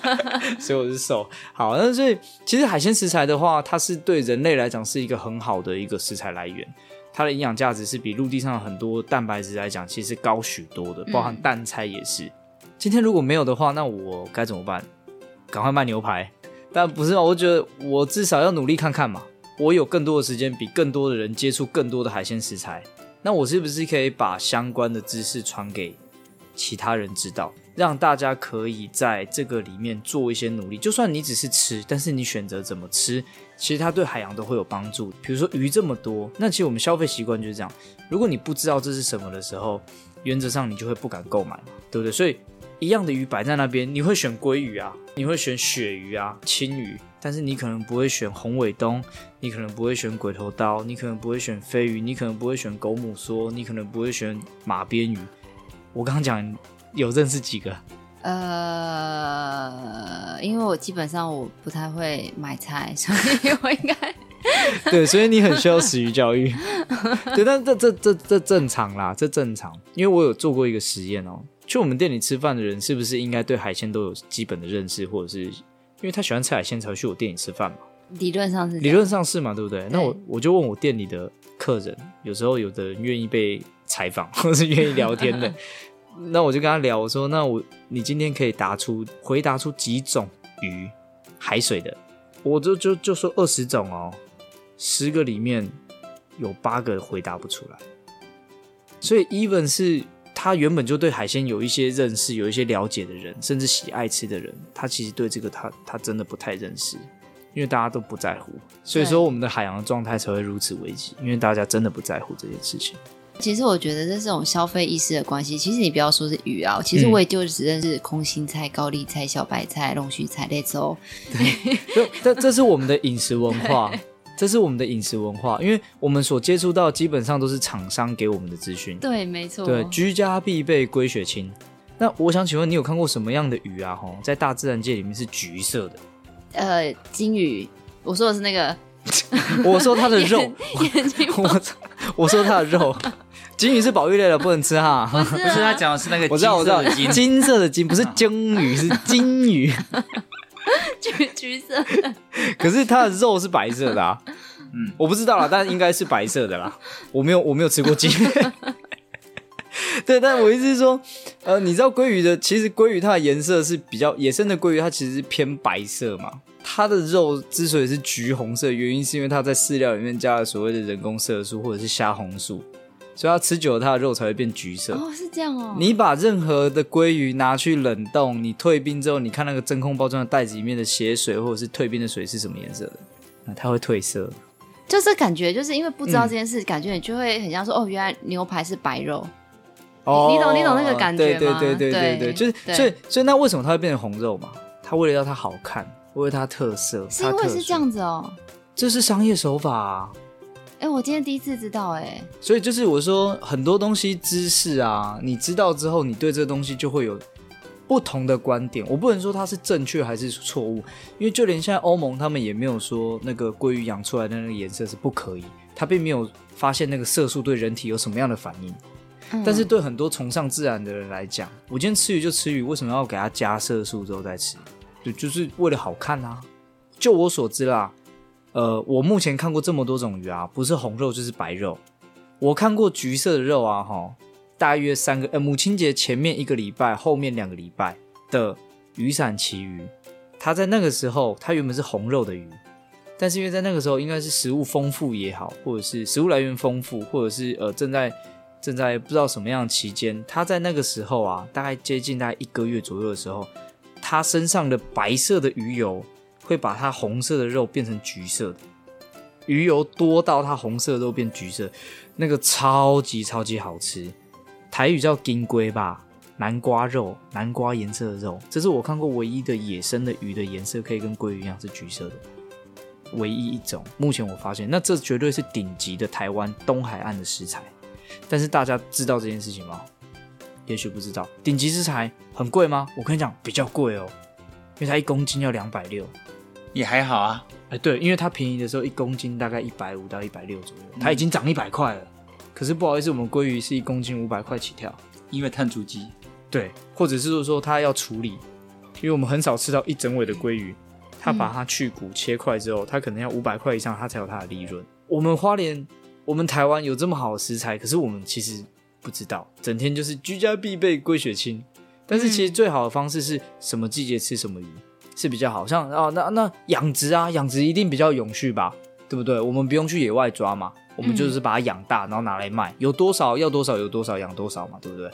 *laughs* 所以我是瘦。好，那所以其实海鲜食材的话，它是对人类来讲是一个很好的一个食材来源。它的营养价值是比陆地上很多蛋白质来讲，其实高许多的，包含蛋菜也是。嗯、今天如果没有的话，那我该怎么办？赶快卖牛排？但不是嘛？我觉得我至少要努力看看嘛。我有更多的时间，比更多的人接触更多的海鲜食材，那我是不是可以把相关的知识传给其他人知道，让大家可以在这个里面做一些努力。就算你只是吃，但是你选择怎么吃，其实它对海洋都会有帮助。比如说鱼这么多，那其实我们消费习惯就是这样。如果你不知道这是什么的时候，原则上你就会不敢购买，对不对？所以一样的鱼摆在那边，你会选鲑鱼啊，你会选鳕鱼啊、青鱼，但是你可能不会选红尾东，你可能不会选鬼头刀，你可能不会选飞鱼，你可能不会选狗母梭，你可能不会选马鞭鱼。我刚刚讲有认识几个？呃，因为我基本上我不太会买菜，所以我应该 *laughs* 对，所以你很需要食鱼教育。*laughs* 对，但这这这这正常啦，这正常。因为我有做过一个实验哦，去我们店里吃饭的人是不是应该对海鲜都有基本的认识，或者是因为他喜欢吃海鲜才会去我店里吃饭嘛？理论上是，理论上是嘛，对不对？对，那我我就问我店里的客人，有时候有的人愿意被采访，或是愿意聊天的。*laughs* 那我就跟他聊，我说：“那我你今天可以答出回答出几种鱼，海水的，我就就就说二十种哦，十个里面有八个回答不出来。所以，even 是他原本就对海鲜有一些认识、有一些了解的人，甚至喜爱吃的人，他其实对这个他他真的不太认识，因为大家都不在乎。所以说，我们的海洋的状态才会如此危急，因为大家真的不在乎这件事情。”其实我觉得这是这种消费意识的关系。其实你不要说是鱼啊，其实我也就只认识空心菜、高丽菜、小白菜、龙须菜类哦。对，这这是我们的饮食文化，*laughs* 这是我们的饮食文化，因为我们所接触到基本上都是厂商给我们的资讯。对，没错。对，居家必备龟血清。那我想请问你有看过什么样的鱼啊？吼，在大自然界里面是橘色的？呃，金鱼。我说的是那个。*laughs* *laughs* 我说它的肉。我我说它的肉。金鱼是保育类的，不能吃哈。不是，他讲的是那个金色的金，我知道，我知道，金色的金不是鲸鱼，是金鱼，*laughs* 橘橘色的。可是它的肉是白色的啊。嗯，我不知道啦，但应该是白色的啦。我没有，我没有吃过金鱼。*laughs* 对，但我意思是说，呃，你知道鲑鱼的，其实鲑鱼它的颜色是比较野生的鲑鱼，它其实是偏白色嘛。它的肉之所以是橘红色，原因是因为它在饲料里面加了所谓的人工色素或者是虾红素。所以它吃久了，它的肉才会变橘色。哦，是这样哦。你把任何的鲑鱼拿去冷冻，你退冰之后，你看那个真空包装的袋子里面的血水或者是退冰的水是什么颜色的？那它会褪色。就是感觉，就是因为不知道这件事，嗯、感觉你就会很像说，哦，原来牛排是白肉。哦，你懂你懂那个感觉吗？对对对对对对，就是所以所以那为什么它会变成红肉嘛？它为了要它好看，为了它特色，是因为是这样子哦。这是商业手法啊。哎、欸，我今天第一次知道、欸，哎，所以就是我说很多东西知识啊，你知道之后，你对这个东西就会有不同的观点。我不能说它是正确还是错误，因为就连现在欧盟他们也没有说那个鲑鱼养出来的那个颜色是不可以，他并没有发现那个色素对人体有什么样的反应。嗯、但是对很多崇尚自然的人来讲，我今天吃鱼就吃鱼，为什么要给它加色素之后再吃？就就是为了好看啊。就我所知啦。呃，我目前看过这么多种鱼啊，不是红肉就是白肉。我看过橘色的肉啊，哈，大约三个，呃，母亲节前面一个礼拜，后面两个礼拜的雨伞旗鱼，它在那个时候，它原本是红肉的鱼，但是因为在那个时候，应该是食物丰富也好，或者是食物来源丰富，或者是呃正在正在不知道什么样的期间，它在那个时候啊，大概接近大概一个月左右的时候，它身上的白色的鱼油。会把它红色的肉变成橘色的，鱼油多到它红色的肉变橘色，那个超级超级好吃。台语叫金龟吧，南瓜肉，南瓜颜色的肉，这是我看过唯一的野生的鱼的颜色可以跟鲑鱼一样是橘色的，唯一一种。目前我发现，那这绝对是顶级的台湾东海岸的食材。但是大家知道这件事情吗？也许不知道。顶级食材很贵吗？我跟你讲，比较贵哦，因为它一公斤要两百六。也还好啊，哎，对，因为它便宜的时候一公斤大概一百五到一百六左右，它已经涨一百块了。可是不好意思，我们鲑鱼是一公斤五百块起跳，因为碳足迹。对，或者是说它要处理，因为我们很少吃到一整尾的鲑鱼，它把它去骨切块之后，它可能要五百块以上，它才有它的利润。我们花莲，我们台湾有这么好的食材，可是我们其实不知道，整天就是居家必备龟血清，但是其实最好的方式是什么季节吃什么鱼。是比较好像啊，那那养殖啊，养殖一定比较永续吧，对不对？我们不用去野外抓嘛，我们就是把它养大，然后拿来卖，有多少要多少有多少养多少嘛，对不对？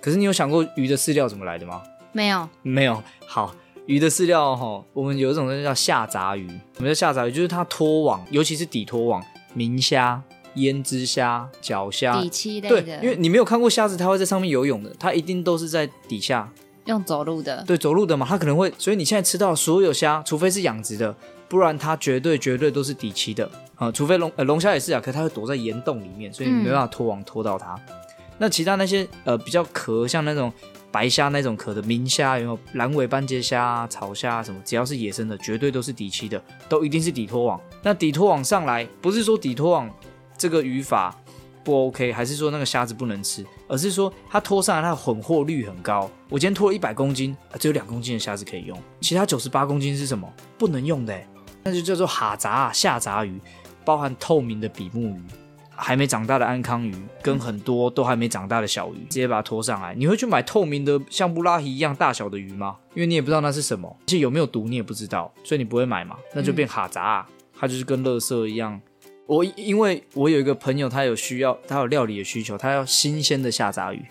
可是你有想过鱼的饲料怎么来的吗？没有，没有。好，鱼的饲料哈，我们有一种东西叫下杂鱼。什么叫下杂鱼？就是它拖网，尤其是底拖网，明虾、胭脂虾、脚虾、底栖类的。对，因为你没有看过虾子，它会在上面游泳的，它一定都是在底下用走路的。对，走路的嘛，它可能会。所以你现在吃到所有虾，除非是养殖的，不然它绝对绝对都是底栖的啊、呃。除非龙呃龙虾也是啊，可是它会躲在岩洞里面，所以你没办法拖网拖到它。嗯那其他那些呃比较壳，像那种白虾那种壳的明虾，有没有蓝尾斑节虾啊、草虾啊什么？只要是野生的，绝对都是底栖的，都一定是底拖网。那底拖网上来，不是说底拖网这个语法不 OK，还是说那个虾子不能吃，而是说它拖上来它的混货率很高。我今天拖了一百公斤，只有两公斤的虾子可以用，其他九十八公斤是什么？不能用的，那就叫做哈杂下杂鱼，包含透明的比目鱼。还没长大的安康鱼，跟很多都还没长大的小鱼，直接把它拖上来。你会去买透明的像布拉提一样大小的鱼吗？因为你也不知道那是什么，而且有没有毒你也不知道，所以你不会买嘛。那就变哈杂啊，它就是跟垃圾一样。我因为我有一个朋友，他有需要，他有料理的需求，他要新鲜的下杂鱼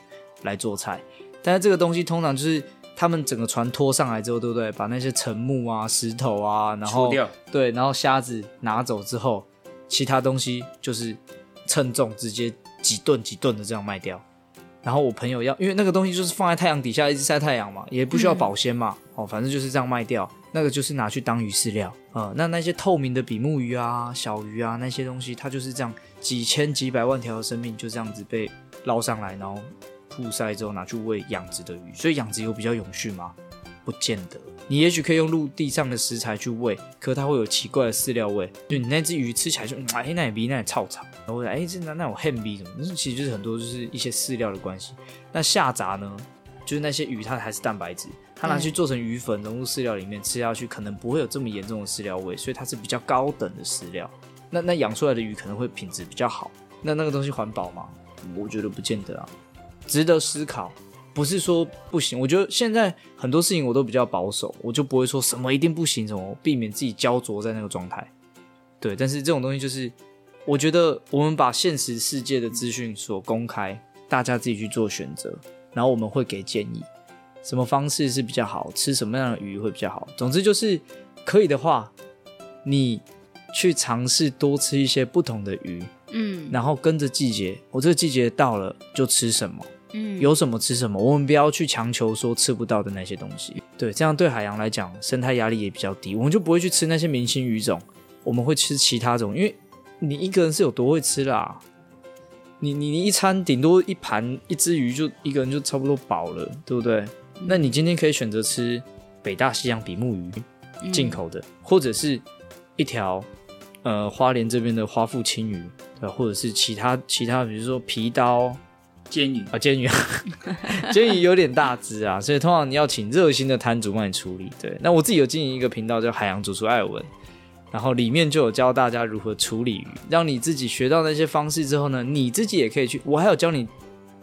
来做菜。但是这个东西通常就是他们整个船拖上来之后，对不对？把那些沉木啊、石头啊，然后对，然后虾子拿走之后，其他东西就是。称重直接几吨几吨的这样卖掉，然后我朋友要，因为那个东西就是放在太阳底下一直晒太阳嘛，也不需要保鲜嘛，嗯、哦，反正就是这样卖掉。那个就是拿去当鱼饲料啊、那那些透明的比目鱼啊、小鱼啊那些东西，它就是这样几千几百万条的生命就这样子被捞上来，然后曝晒之后拿去喂养殖的鱼。所以养殖有比较永续吗？不见得。你也许可以用陆地上的食材去喂，可它会有奇怪的饲料味。就你那只鱼吃起来就哎，那也比那也臭草。然后哎，这那那种黑鼻什么？那其实就是很多就是一些饲料的关系。那下杂呢，就是那些鱼它还是蛋白质，它拿去做成鱼粉融入饲料里面吃下去，可能不会有这么严重的饲料味，所以它是比较高等的饲料。那那养出来的鱼可能会品质比较好。那那个东西环保吗？我觉得不见得啊，值得思考。不是说不行，我觉得现在很多事情我都比较保守，我就不会说什么一定不行，什么避免自己焦灼在那个状态。对，但是这种东西就是，我觉得我们把现实世界的资讯所公开，大家自己去做选择，然后我们会给建议，什么方式是比较好，吃什么样的鱼会比较好。总之就是可以的话，你去尝试多吃一些不同的鱼，嗯，然后跟着季节，我这个季节到了就吃什么。嗯，有什么吃什么，我们不要去强求说吃不到的那些东西。对，这样对海洋来讲，生态压力也比较低，我们就不会去吃那些明星鱼种，我们会吃其他种。因为你一个人是有多会吃啦，你你你一餐顶多一盘一只鱼，就一个人就差不多饱了，对不对？那你今天可以选择吃北大西洋比目鱼，进口的，或者是一条呃花莲这边的花腹青鱼，对，或者是其他其他，比如说皮刀。煎鱼啊，煎鱼，*laughs* 煎鱼有点大只啊，*laughs* 所以通常你要请热心的摊主帮你处理。对，那我自己有经营一个频道叫海洋主厨艾文，然后里面就有教大家如何处理鱼，让你自己学到那些方式之后呢，你自己也可以去。我还有教你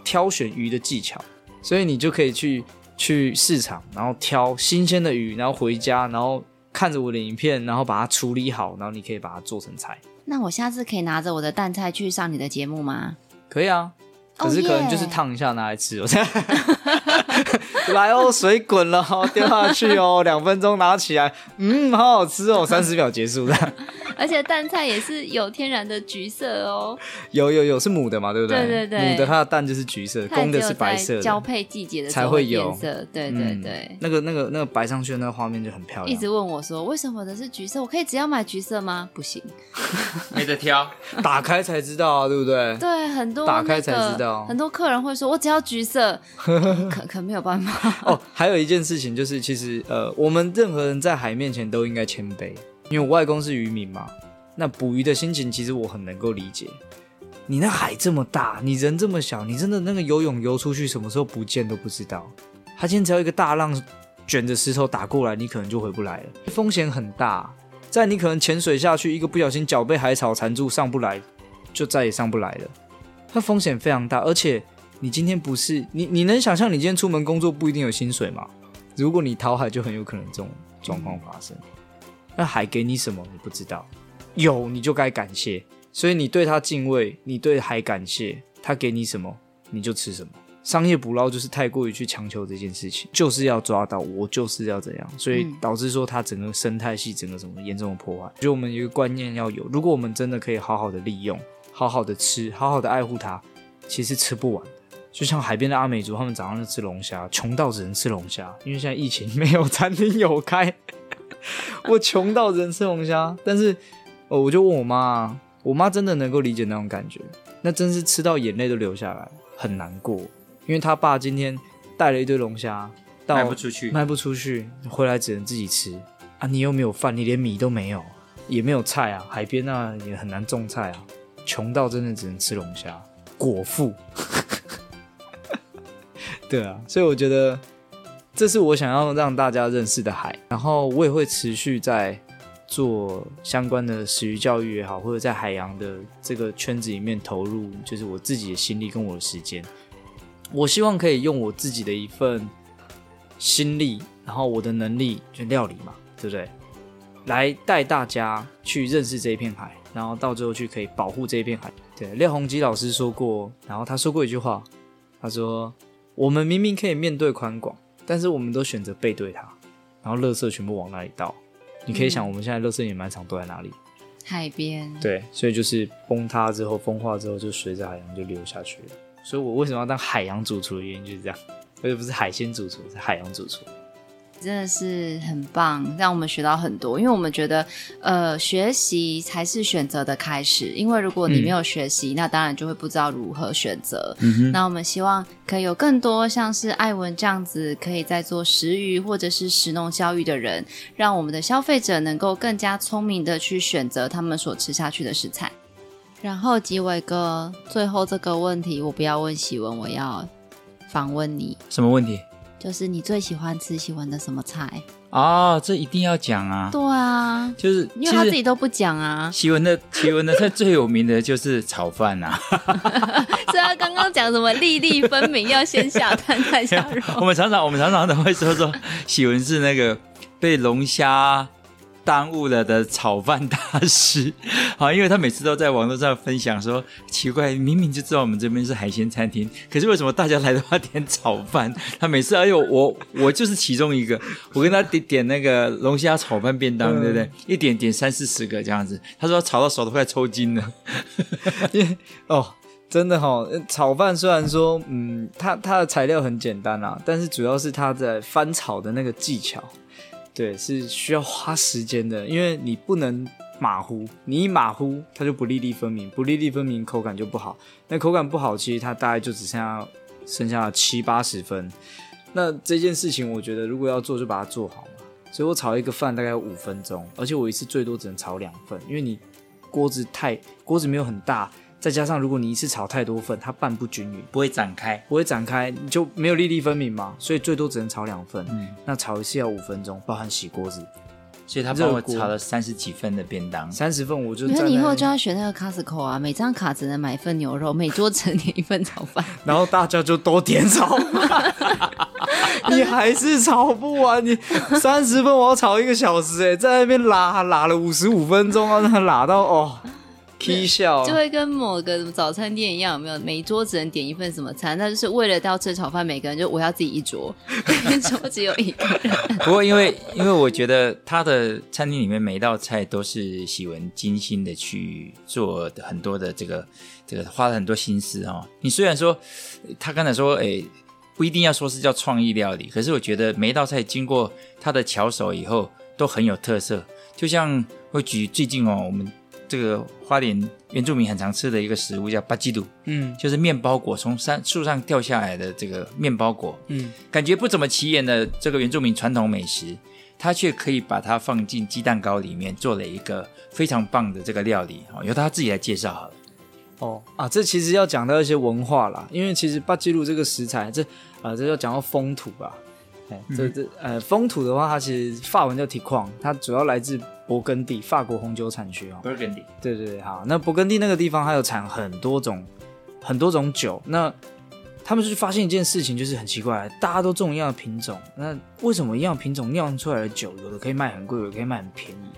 挑选鱼的技巧，所以你就可以去去市场，然后挑新鲜的鱼，然后回家，然后看着我的影片，然后把它处理好，然后你可以把它做成菜。那我下次可以拿着我的淡菜去上你的节目吗？可以啊。可是可能就是烫一下拿来吃哦，*laughs* *laughs* 来哦，水滚了哦，丢下去哦，*laughs* 两分钟拿起来，嗯，好好吃哦，三十秒结束的。*laughs* 而且蛋菜也是有天然的橘色哦，有有有是母的嘛，对不对？对对对，母的它的蛋就是橘色，公的是白色的。交配季节的才会有颜色，对对对。嗯、那个那个那个摆上去的那个画面就很漂亮。一直问我说，为什么的是橘色？我可以只要买橘色吗？不行，没得挑，打开才知道啊，对不对？对，很多、那个、打开才知道，很多客人会说，我只要橘色，可可没有办法。*laughs* 哦，还有一件事情就是，其实呃，我们任何人在海面前都应该谦卑，因为我外公是渔民嘛。那捕鱼的心情，其实我很能够理解。你那海这么大，你人这么小，你真的那个游泳游出去，什么时候不见都不知道。他今天只要一个大浪卷着石头打过来，你可能就回不来了，风险很大。在你可能潜水下去，一个不小心脚被海草缠住，上不来，就再也上不来了。它风险非常大，而且你今天不是你，你能想象你今天出门工作不一定有薪水吗？如果你逃海，就很有可能这种状况发生。那海给你什么，你不知道。有你就该感谢，所以你对他敬畏，你对海感谢，他给你什么你就吃什么。商业捕捞就是太过于去强求这件事情，就是要抓到，我就是要怎样，所以导致说它整个生态系整个什么严重的破坏。就我们有一个观念要有，如果我们真的可以好好的利用，好好的吃，好好的爱护它，其实吃不完。就像海边的阿美族，他们早上就吃龙虾，穷到只能吃龙虾，因为现在疫情没有餐厅有开，*laughs* 我穷到只能吃龙虾。但是，哦，我就问我妈，我妈真的能够理解那种感觉，那真是吃到眼泪都流下来，很难过。因为他爸今天带了一堆龙虾，卖不出去，卖不出去，回来只能自己吃啊！你又没有饭，你连米都没有，也没有菜啊，海边那也很难种菜啊，穷到真的只能吃龙虾，果腹。对啊，所以我觉得这是我想要让大家认识的海，然后我也会持续在做相关的食鱼教育也好，或者在海洋的这个圈子里面投入，就是我自己的心力跟我的时间。我希望可以用我自己的一份心力，然后我的能力，就料理嘛，对不对？来带大家去认识这一片海，然后到最后去可以保护这一片海。对，廖鸿基老师说过，然后他说过一句话，他说：“我们明明可以面对宽广，但是我们都选择背对它，然后垃圾全部往那里倒。你可以想，我们现在垃圾掩埋场都在哪里？海边。对，所以就是崩塌之后，风化之后，就随着海洋就流下去了。”所以我为什么要当海洋主厨的原因就是这样，而且不是海鲜主厨，是海洋主厨。真的是很棒，让我们学到很多。因为我们觉得，呃，学习才是选择的开始。因为如果你没有学习，嗯、那当然就会不知道如何选择。嗯哼。那我们希望可以有更多像是艾文这样子，可以在做食鱼或者是食农教育的人，让我们的消费者能够更加聪明的去选择他们所吃下去的食材。然后吉伟哥，最后这个问题我不要问喜文，我要访问你。什么问题？就是你最喜欢吃喜文的什么菜？哦，这一定要讲啊！对啊，就是因为他自己都不讲啊。喜文的喜文的菜最有名的就是炒饭啊。所以他刚刚讲什么粒粒分明，要先下蛋再下肉。*laughs* 我们常常我们常常都会说说喜文是那个被龙虾。耽误了的炒饭大师，*laughs* 好，因为他每次都在网络上分享说，奇怪，明明就知道我们这边是海鲜餐厅，可是为什么大家来的话点炒饭？*laughs* 他每次，哎呦，我我就是其中一个，我跟他点点那个龙虾炒饭便当，对不对？一点点三四十个这样子，他说炒到手都快抽筋了。*laughs* 因为哦，真的哈、哦，炒饭虽然说，嗯，它它的材料很简单啊，但是主要是它在翻炒的那个技巧。对，是需要花时间的，因为你不能马虎，你一马虎，它就不粒粒分明，不粒粒分明，口感就不好。那口感不好，其实它大概就只剩下剩下七八十分。那这件事情，我觉得如果要做，就把它做好嘛。所以我炒一个饭大概五分钟，而且我一次最多只能炒两份，因为你锅子太锅子没有很大。再加上，如果你一次炒太多份，它拌不均匀，不会展开，不会展开，你就没有粒粒分明嘛。所以最多只能炒两份。嗯，那炒一次要五分钟，包含洗锅子。所以他帮我炒了三十几份的便当，三十份我就。那你以后就要学那个 Costco 啊，每张卡只能买一份牛肉，每桌只能点一份炒饭。*laughs* 然后大家就都点炒饭，*laughs* 你还是炒不完。你三十份我要炒一个小时，哎，在那边拉拉了五十五分钟啊，拉到哦。踢笑就会跟某个早餐店一样，有没有？每一桌只能点一份什么餐？那就是为了要吃炒饭，每个人就我要自己一桌，*laughs* 一桌只有一个人。不过因为因为我觉得他的餐厅里面每一道菜都是喜文精心的去做的，很多的这个这个花了很多心思哦。你虽然说他刚才说，哎，不一定要说是叫创意料理，可是我觉得每一道菜经过他的巧手以后都很有特色。就像我举最近哦，我们。这个花莲原住民很常吃的一个食物叫巴基鲁，嗯，就是面包果，从山树上掉下来的这个面包果，嗯，感觉不怎么起眼的这个原住民传统美食，它却可以把它放进鸡蛋糕里面，做了一个非常棒的这个料理。哦，由他自己来介绍好了。哦啊，这其实要讲到一些文化啦，因为其实巴基鲁这个食材，这啊、呃，这要讲到风土吧。这这呃，风土的话，它其实法文叫 Terroir，它主要来自勃艮第，法国红酒产区哦。勃艮第，对对对，好，那勃艮第那个地方，它有产很多种很多种酒。那他们就发现一件事情，就是很奇怪，大家都种一样的品种，那为什么一样品种酿出来的酒，有的可以卖很贵，有的可以卖很便宜？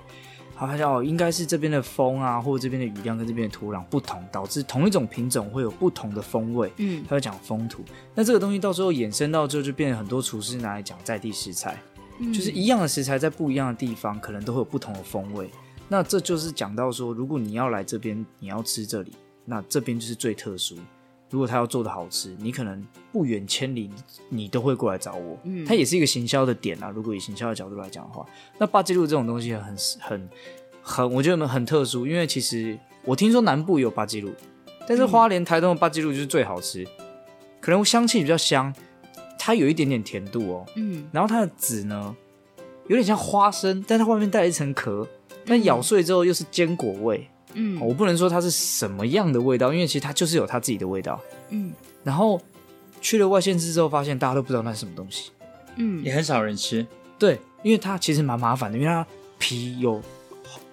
他发现哦，应该是这边的风啊，或者这边的雨量跟这边的土壤不同，导致同一种品种会有不同的风味。嗯，他会讲风土。那这个东西到最后衍生到之后，就变成很多厨师拿来讲在地食材，嗯，就是一样的食材在不一样的地方，可能都会有不同的风味。那这就是讲到说，如果你要来这边，你要吃这里，那这边就是最特殊。如果他要做的好吃，你可能不远千里，你都会过来找我。嗯，它也是一个行销的点啊。如果以行销的角度来讲的话，那巴基路这种东西很很很，我觉得很特殊。因为其实我听说南部有巴基路，但是花莲、台东的巴基路就是最好吃，嗯、可能香气比较香，它有一点点甜度哦。嗯，然后它的籽呢，有点像花生，但它外面带了一层壳，但咬碎之后又是坚果味。嗯，我不能说它是什么样的味道，因为其实它就是有它自己的味道。嗯，然后去了外县市之后，发现大家都不知道那是什么东西。嗯，也很少人吃。对，因为它其实蛮麻烦的，因为它皮有。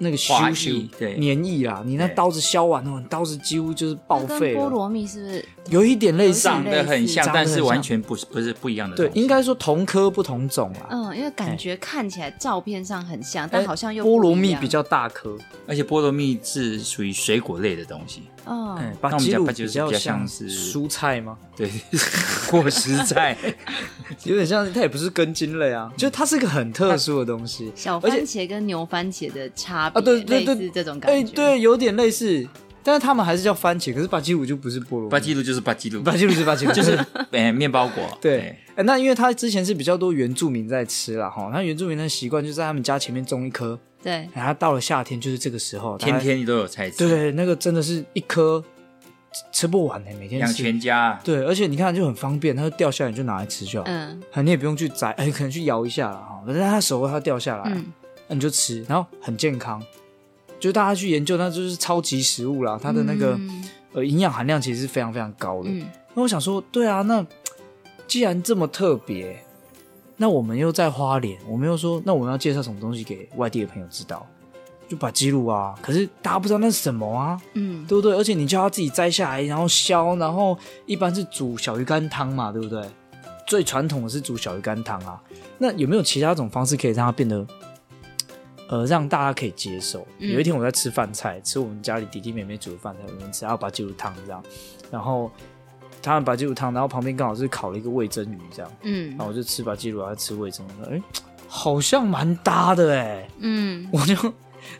那个须须对黏液啊，你那刀子削完后，刀子几乎就是报废了。菠萝蜜是不是有一点类似？长得很像，但是完全不是不是不一样的。对，应该说同科不同种啊。嗯，因为感觉看起来照片上很像，但好像又菠萝蜜比较大颗，而且菠萝蜜是属于水果类的东西。哦，巴基鲁比较像是蔬菜吗？对，*laughs* 果实菜，*laughs* 有点像，它也不是根茎类啊，就它是个很特殊的东西。小番茄跟牛番茄的差别啊，对对对，这种感觉，对，有点类似，但是他们还是叫番茄，可是巴基鲁就不是菠萝，巴基鲁就是巴基鲁，巴基鲁是巴基鲁，就是哎，面包果。*laughs* 对，那因为他之前是比较多原住民在吃啦，哈，那原住民的习惯就在他们家前面种一棵。对，然后到了夏天就是这个时候，天天你都有菜吃。对，那个真的是一颗吃不完呢，每天养全家。对，而且你看就很方便，它掉下来你就拿来吃就好。嗯，你也不用去摘，哎，可能去摇一下了哈。可是它熟了，它掉下来，那你就吃，然后很健康。就大家去研究，那就是超级食物啦，它的那个呃营养含量其实是非常非常高的。那我想说，对啊，那既然这么特别。那我们又在花莲，我们又说，那我们要介绍什么东西给外地的朋友知道？就把记录啊，可是大家不知道那是什么啊，嗯，对不对？而且你叫他自己摘下来，然后削，然后一般是煮小鱼干汤嘛，对不对？最传统的是煮小鱼干汤啊。那有没有其他种方式可以让它变得，呃，让大家可以接受？有一天我在吃饭菜，吃我们家里弟弟妹妹煮的饭菜，我们吃，然后把记录汤这样，然后。他们把鸡肉汤，然后旁边刚好是烤了一个味噌鱼，这样，嗯，然后我就吃把鸡肉，然后吃味噌，我说，哎，好像蛮搭的哎，嗯，我就，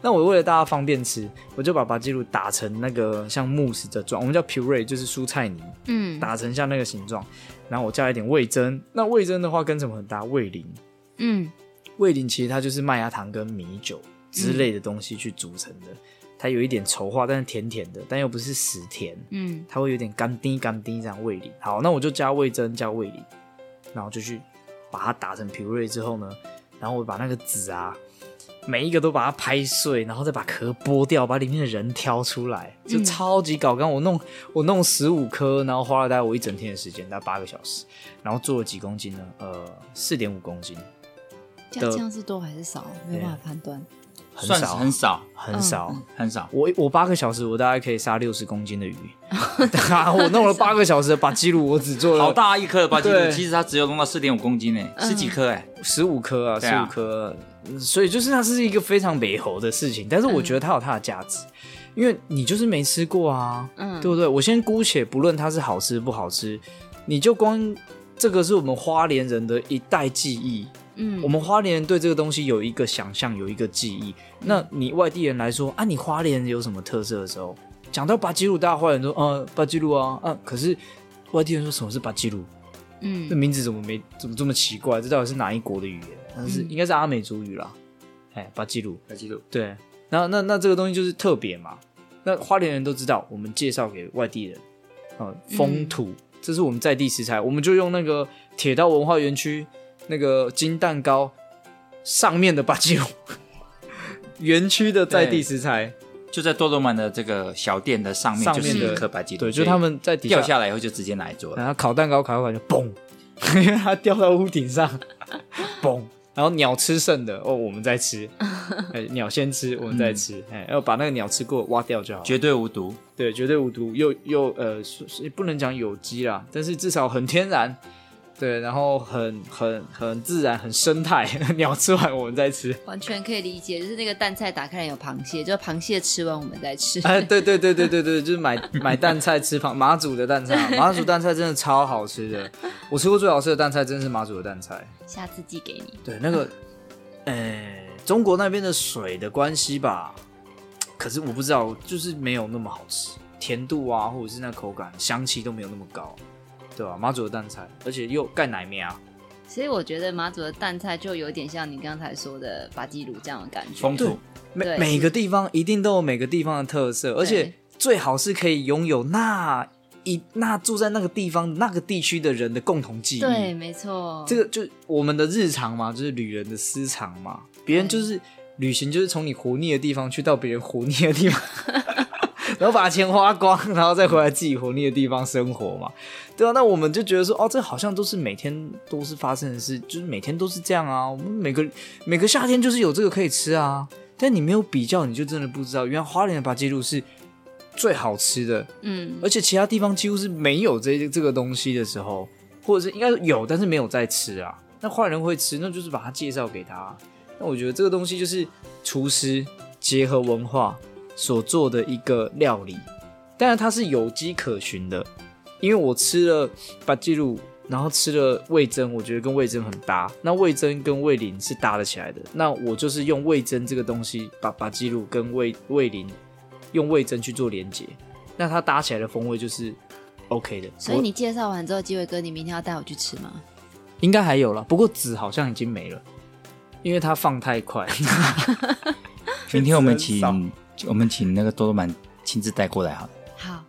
那我为了大家方便吃，我就把把鸡肉打成那个像慕斯的状，我们叫 puree，就是蔬菜泥，嗯，打成像那个形状，然后我加一点味噌，那味噌的话跟什么很搭？味淋，嗯，味淋其实它就是麦芽糖跟米酒之类的东西去组成的。嗯它有一点稠化，但是甜甜的，但又不是死甜。嗯，它会有点干丁干丁这样味淋。好，那我就加味增，加味淋，然后就去把它打成 puree 之后呢，然后我把那个籽啊，每一个都把它拍碎，然后再把壳剥掉，把里面的人挑出来，就超级搞刚。我弄我弄十五颗，然后花了大概我一整天的时间，大概八个小时，然后做了几公斤呢？呃，四点五公斤。这样是多还是少？没有办法判断。很少，很少，很少，嗯、很少。我我八个小时，我大概可以杀六十公斤的鱼。*laughs* 我弄了八个小时的巴基鲁，我只做了好大一颗的巴基鲁，其实它只有弄到四点五公斤呢，十几颗哎，十五颗啊，十五颗。所以就是它是一个非常美猴的事情，但是我觉得它有它的价值，因为你就是没吃过啊，嗯，对不对？我先姑且不论它是好吃不好吃，你就光这个是我们花莲人的一代记忆。嗯，我们花莲人对这个东西有一个想象，有一个记忆。那你外地人来说啊，你花莲有什么特色的时候，讲到巴基鲁，大家花莲人说，呃，巴基鲁啊，啊，可是外地人说什么是巴基鲁？嗯，这名字怎么没怎么这么奇怪？这到底是哪一国的语言？但是应该是阿美族语啦。哎，巴基鲁，巴基鲁，对。然后那那这个东西就是特别嘛。那花莲人都知道，我们介绍给外地人，呃，风土，这是我们在地食材，我们就用那个铁道文化园区。那个金蛋糕上面的巴基鲁，*laughs* 园区的在地食材，就在多罗曼的这个小店的上面，上面的一颗巴基鲁，对，就他们在底下掉下来以后就直接拿来做，然后烤蛋糕烤一烤就嘣，*laughs* 因为它掉到屋顶上，*laughs* 嘣，然后鸟吃剩的哦，我们再吃，哎，鸟先吃，我们再吃，哎，要把那个鸟吃过挖掉就好，绝对无毒，对，绝对无毒，又又呃，不能讲有机啦，但是至少很天然。对，然后很很很自然，很生态，*laughs* 鸟吃完我们再吃，完全可以理解，就是那个蛋菜打开来有螃蟹，就螃蟹吃完我们再吃。哎，对对对对对对，就是买买蛋菜吃螃马祖的蛋菜，马祖蛋菜真的超好吃的，我吃过最好吃的蛋菜真的是马祖的蛋菜，下次寄给你。对，那个，哎，中国那边的水的关系吧。可是我不知道，就是没有那么好吃，甜度啊，或者是那口感、香气都没有那么高，对吧？马祖的淡菜，而且又盖奶面啊。所以我觉得马祖的淡菜就有点像你刚才说的巴基鲁这样的感觉。风土，每每个地方一定都有每个地方的特色，而且最好是可以拥有那一那住在那个地方那个地区的人的共同记忆。对，没错。这个就我们的日常嘛，就是旅人的私藏嘛，别人就是。旅行就是从你活腻的地方去到别人活腻的地方，*laughs* 然后把钱花光，然后再回来自己活腻的地方生活嘛，对啊，那我们就觉得说，哦，这好像都是每天都是发生的事，就是每天都是这样啊。我们每个每个夏天就是有这个可以吃啊，但你没有比较，你就真的不知道，原来花莲的八戒路是最好吃的，嗯，而且其他地方几乎是没有这这个东西的时候，或者是应该有，但是没有在吃啊。那花莲人会吃，那就是把它介绍给他。那我觉得这个东西就是厨师结合文化所做的一个料理，当然它是有迹可循的，因为我吃了八吉鲁，然后吃了味噌，我觉得跟味噌很搭。那味噌跟味淋是搭得起来的，那我就是用味噌这个东西把八吉鲁跟味味淋用味噌去做连接，那它搭起来的风味就是 OK 的。所以你介绍完之后，基伟哥，你明天要带我去吃吗？应该还有了，不过籽好像已经没了。因为它放太快，*laughs* *laughs* 明天我们请我们请那个多多满亲自带过来好了。好，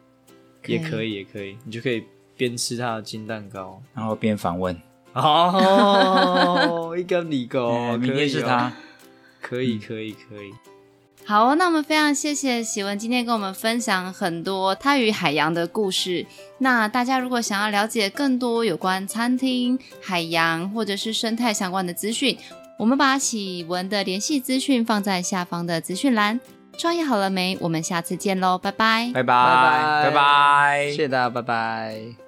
也可以，也可以，你就可以边吃他的金蛋糕，然后边访问。哦，一个礼糕，*laughs* 明天是他，可以，可以，可以。好，那我们非常谢谢喜文今天跟我们分享很多他与海洋的故事。那大家如果想要了解更多有关餐厅、海洋或者是生态相关的资讯，我们把喜文的联系资讯放在下方的资讯栏。创业好了没？我们下次见喽，拜拜，拜拜，拜拜，谢谢大家，拜拜。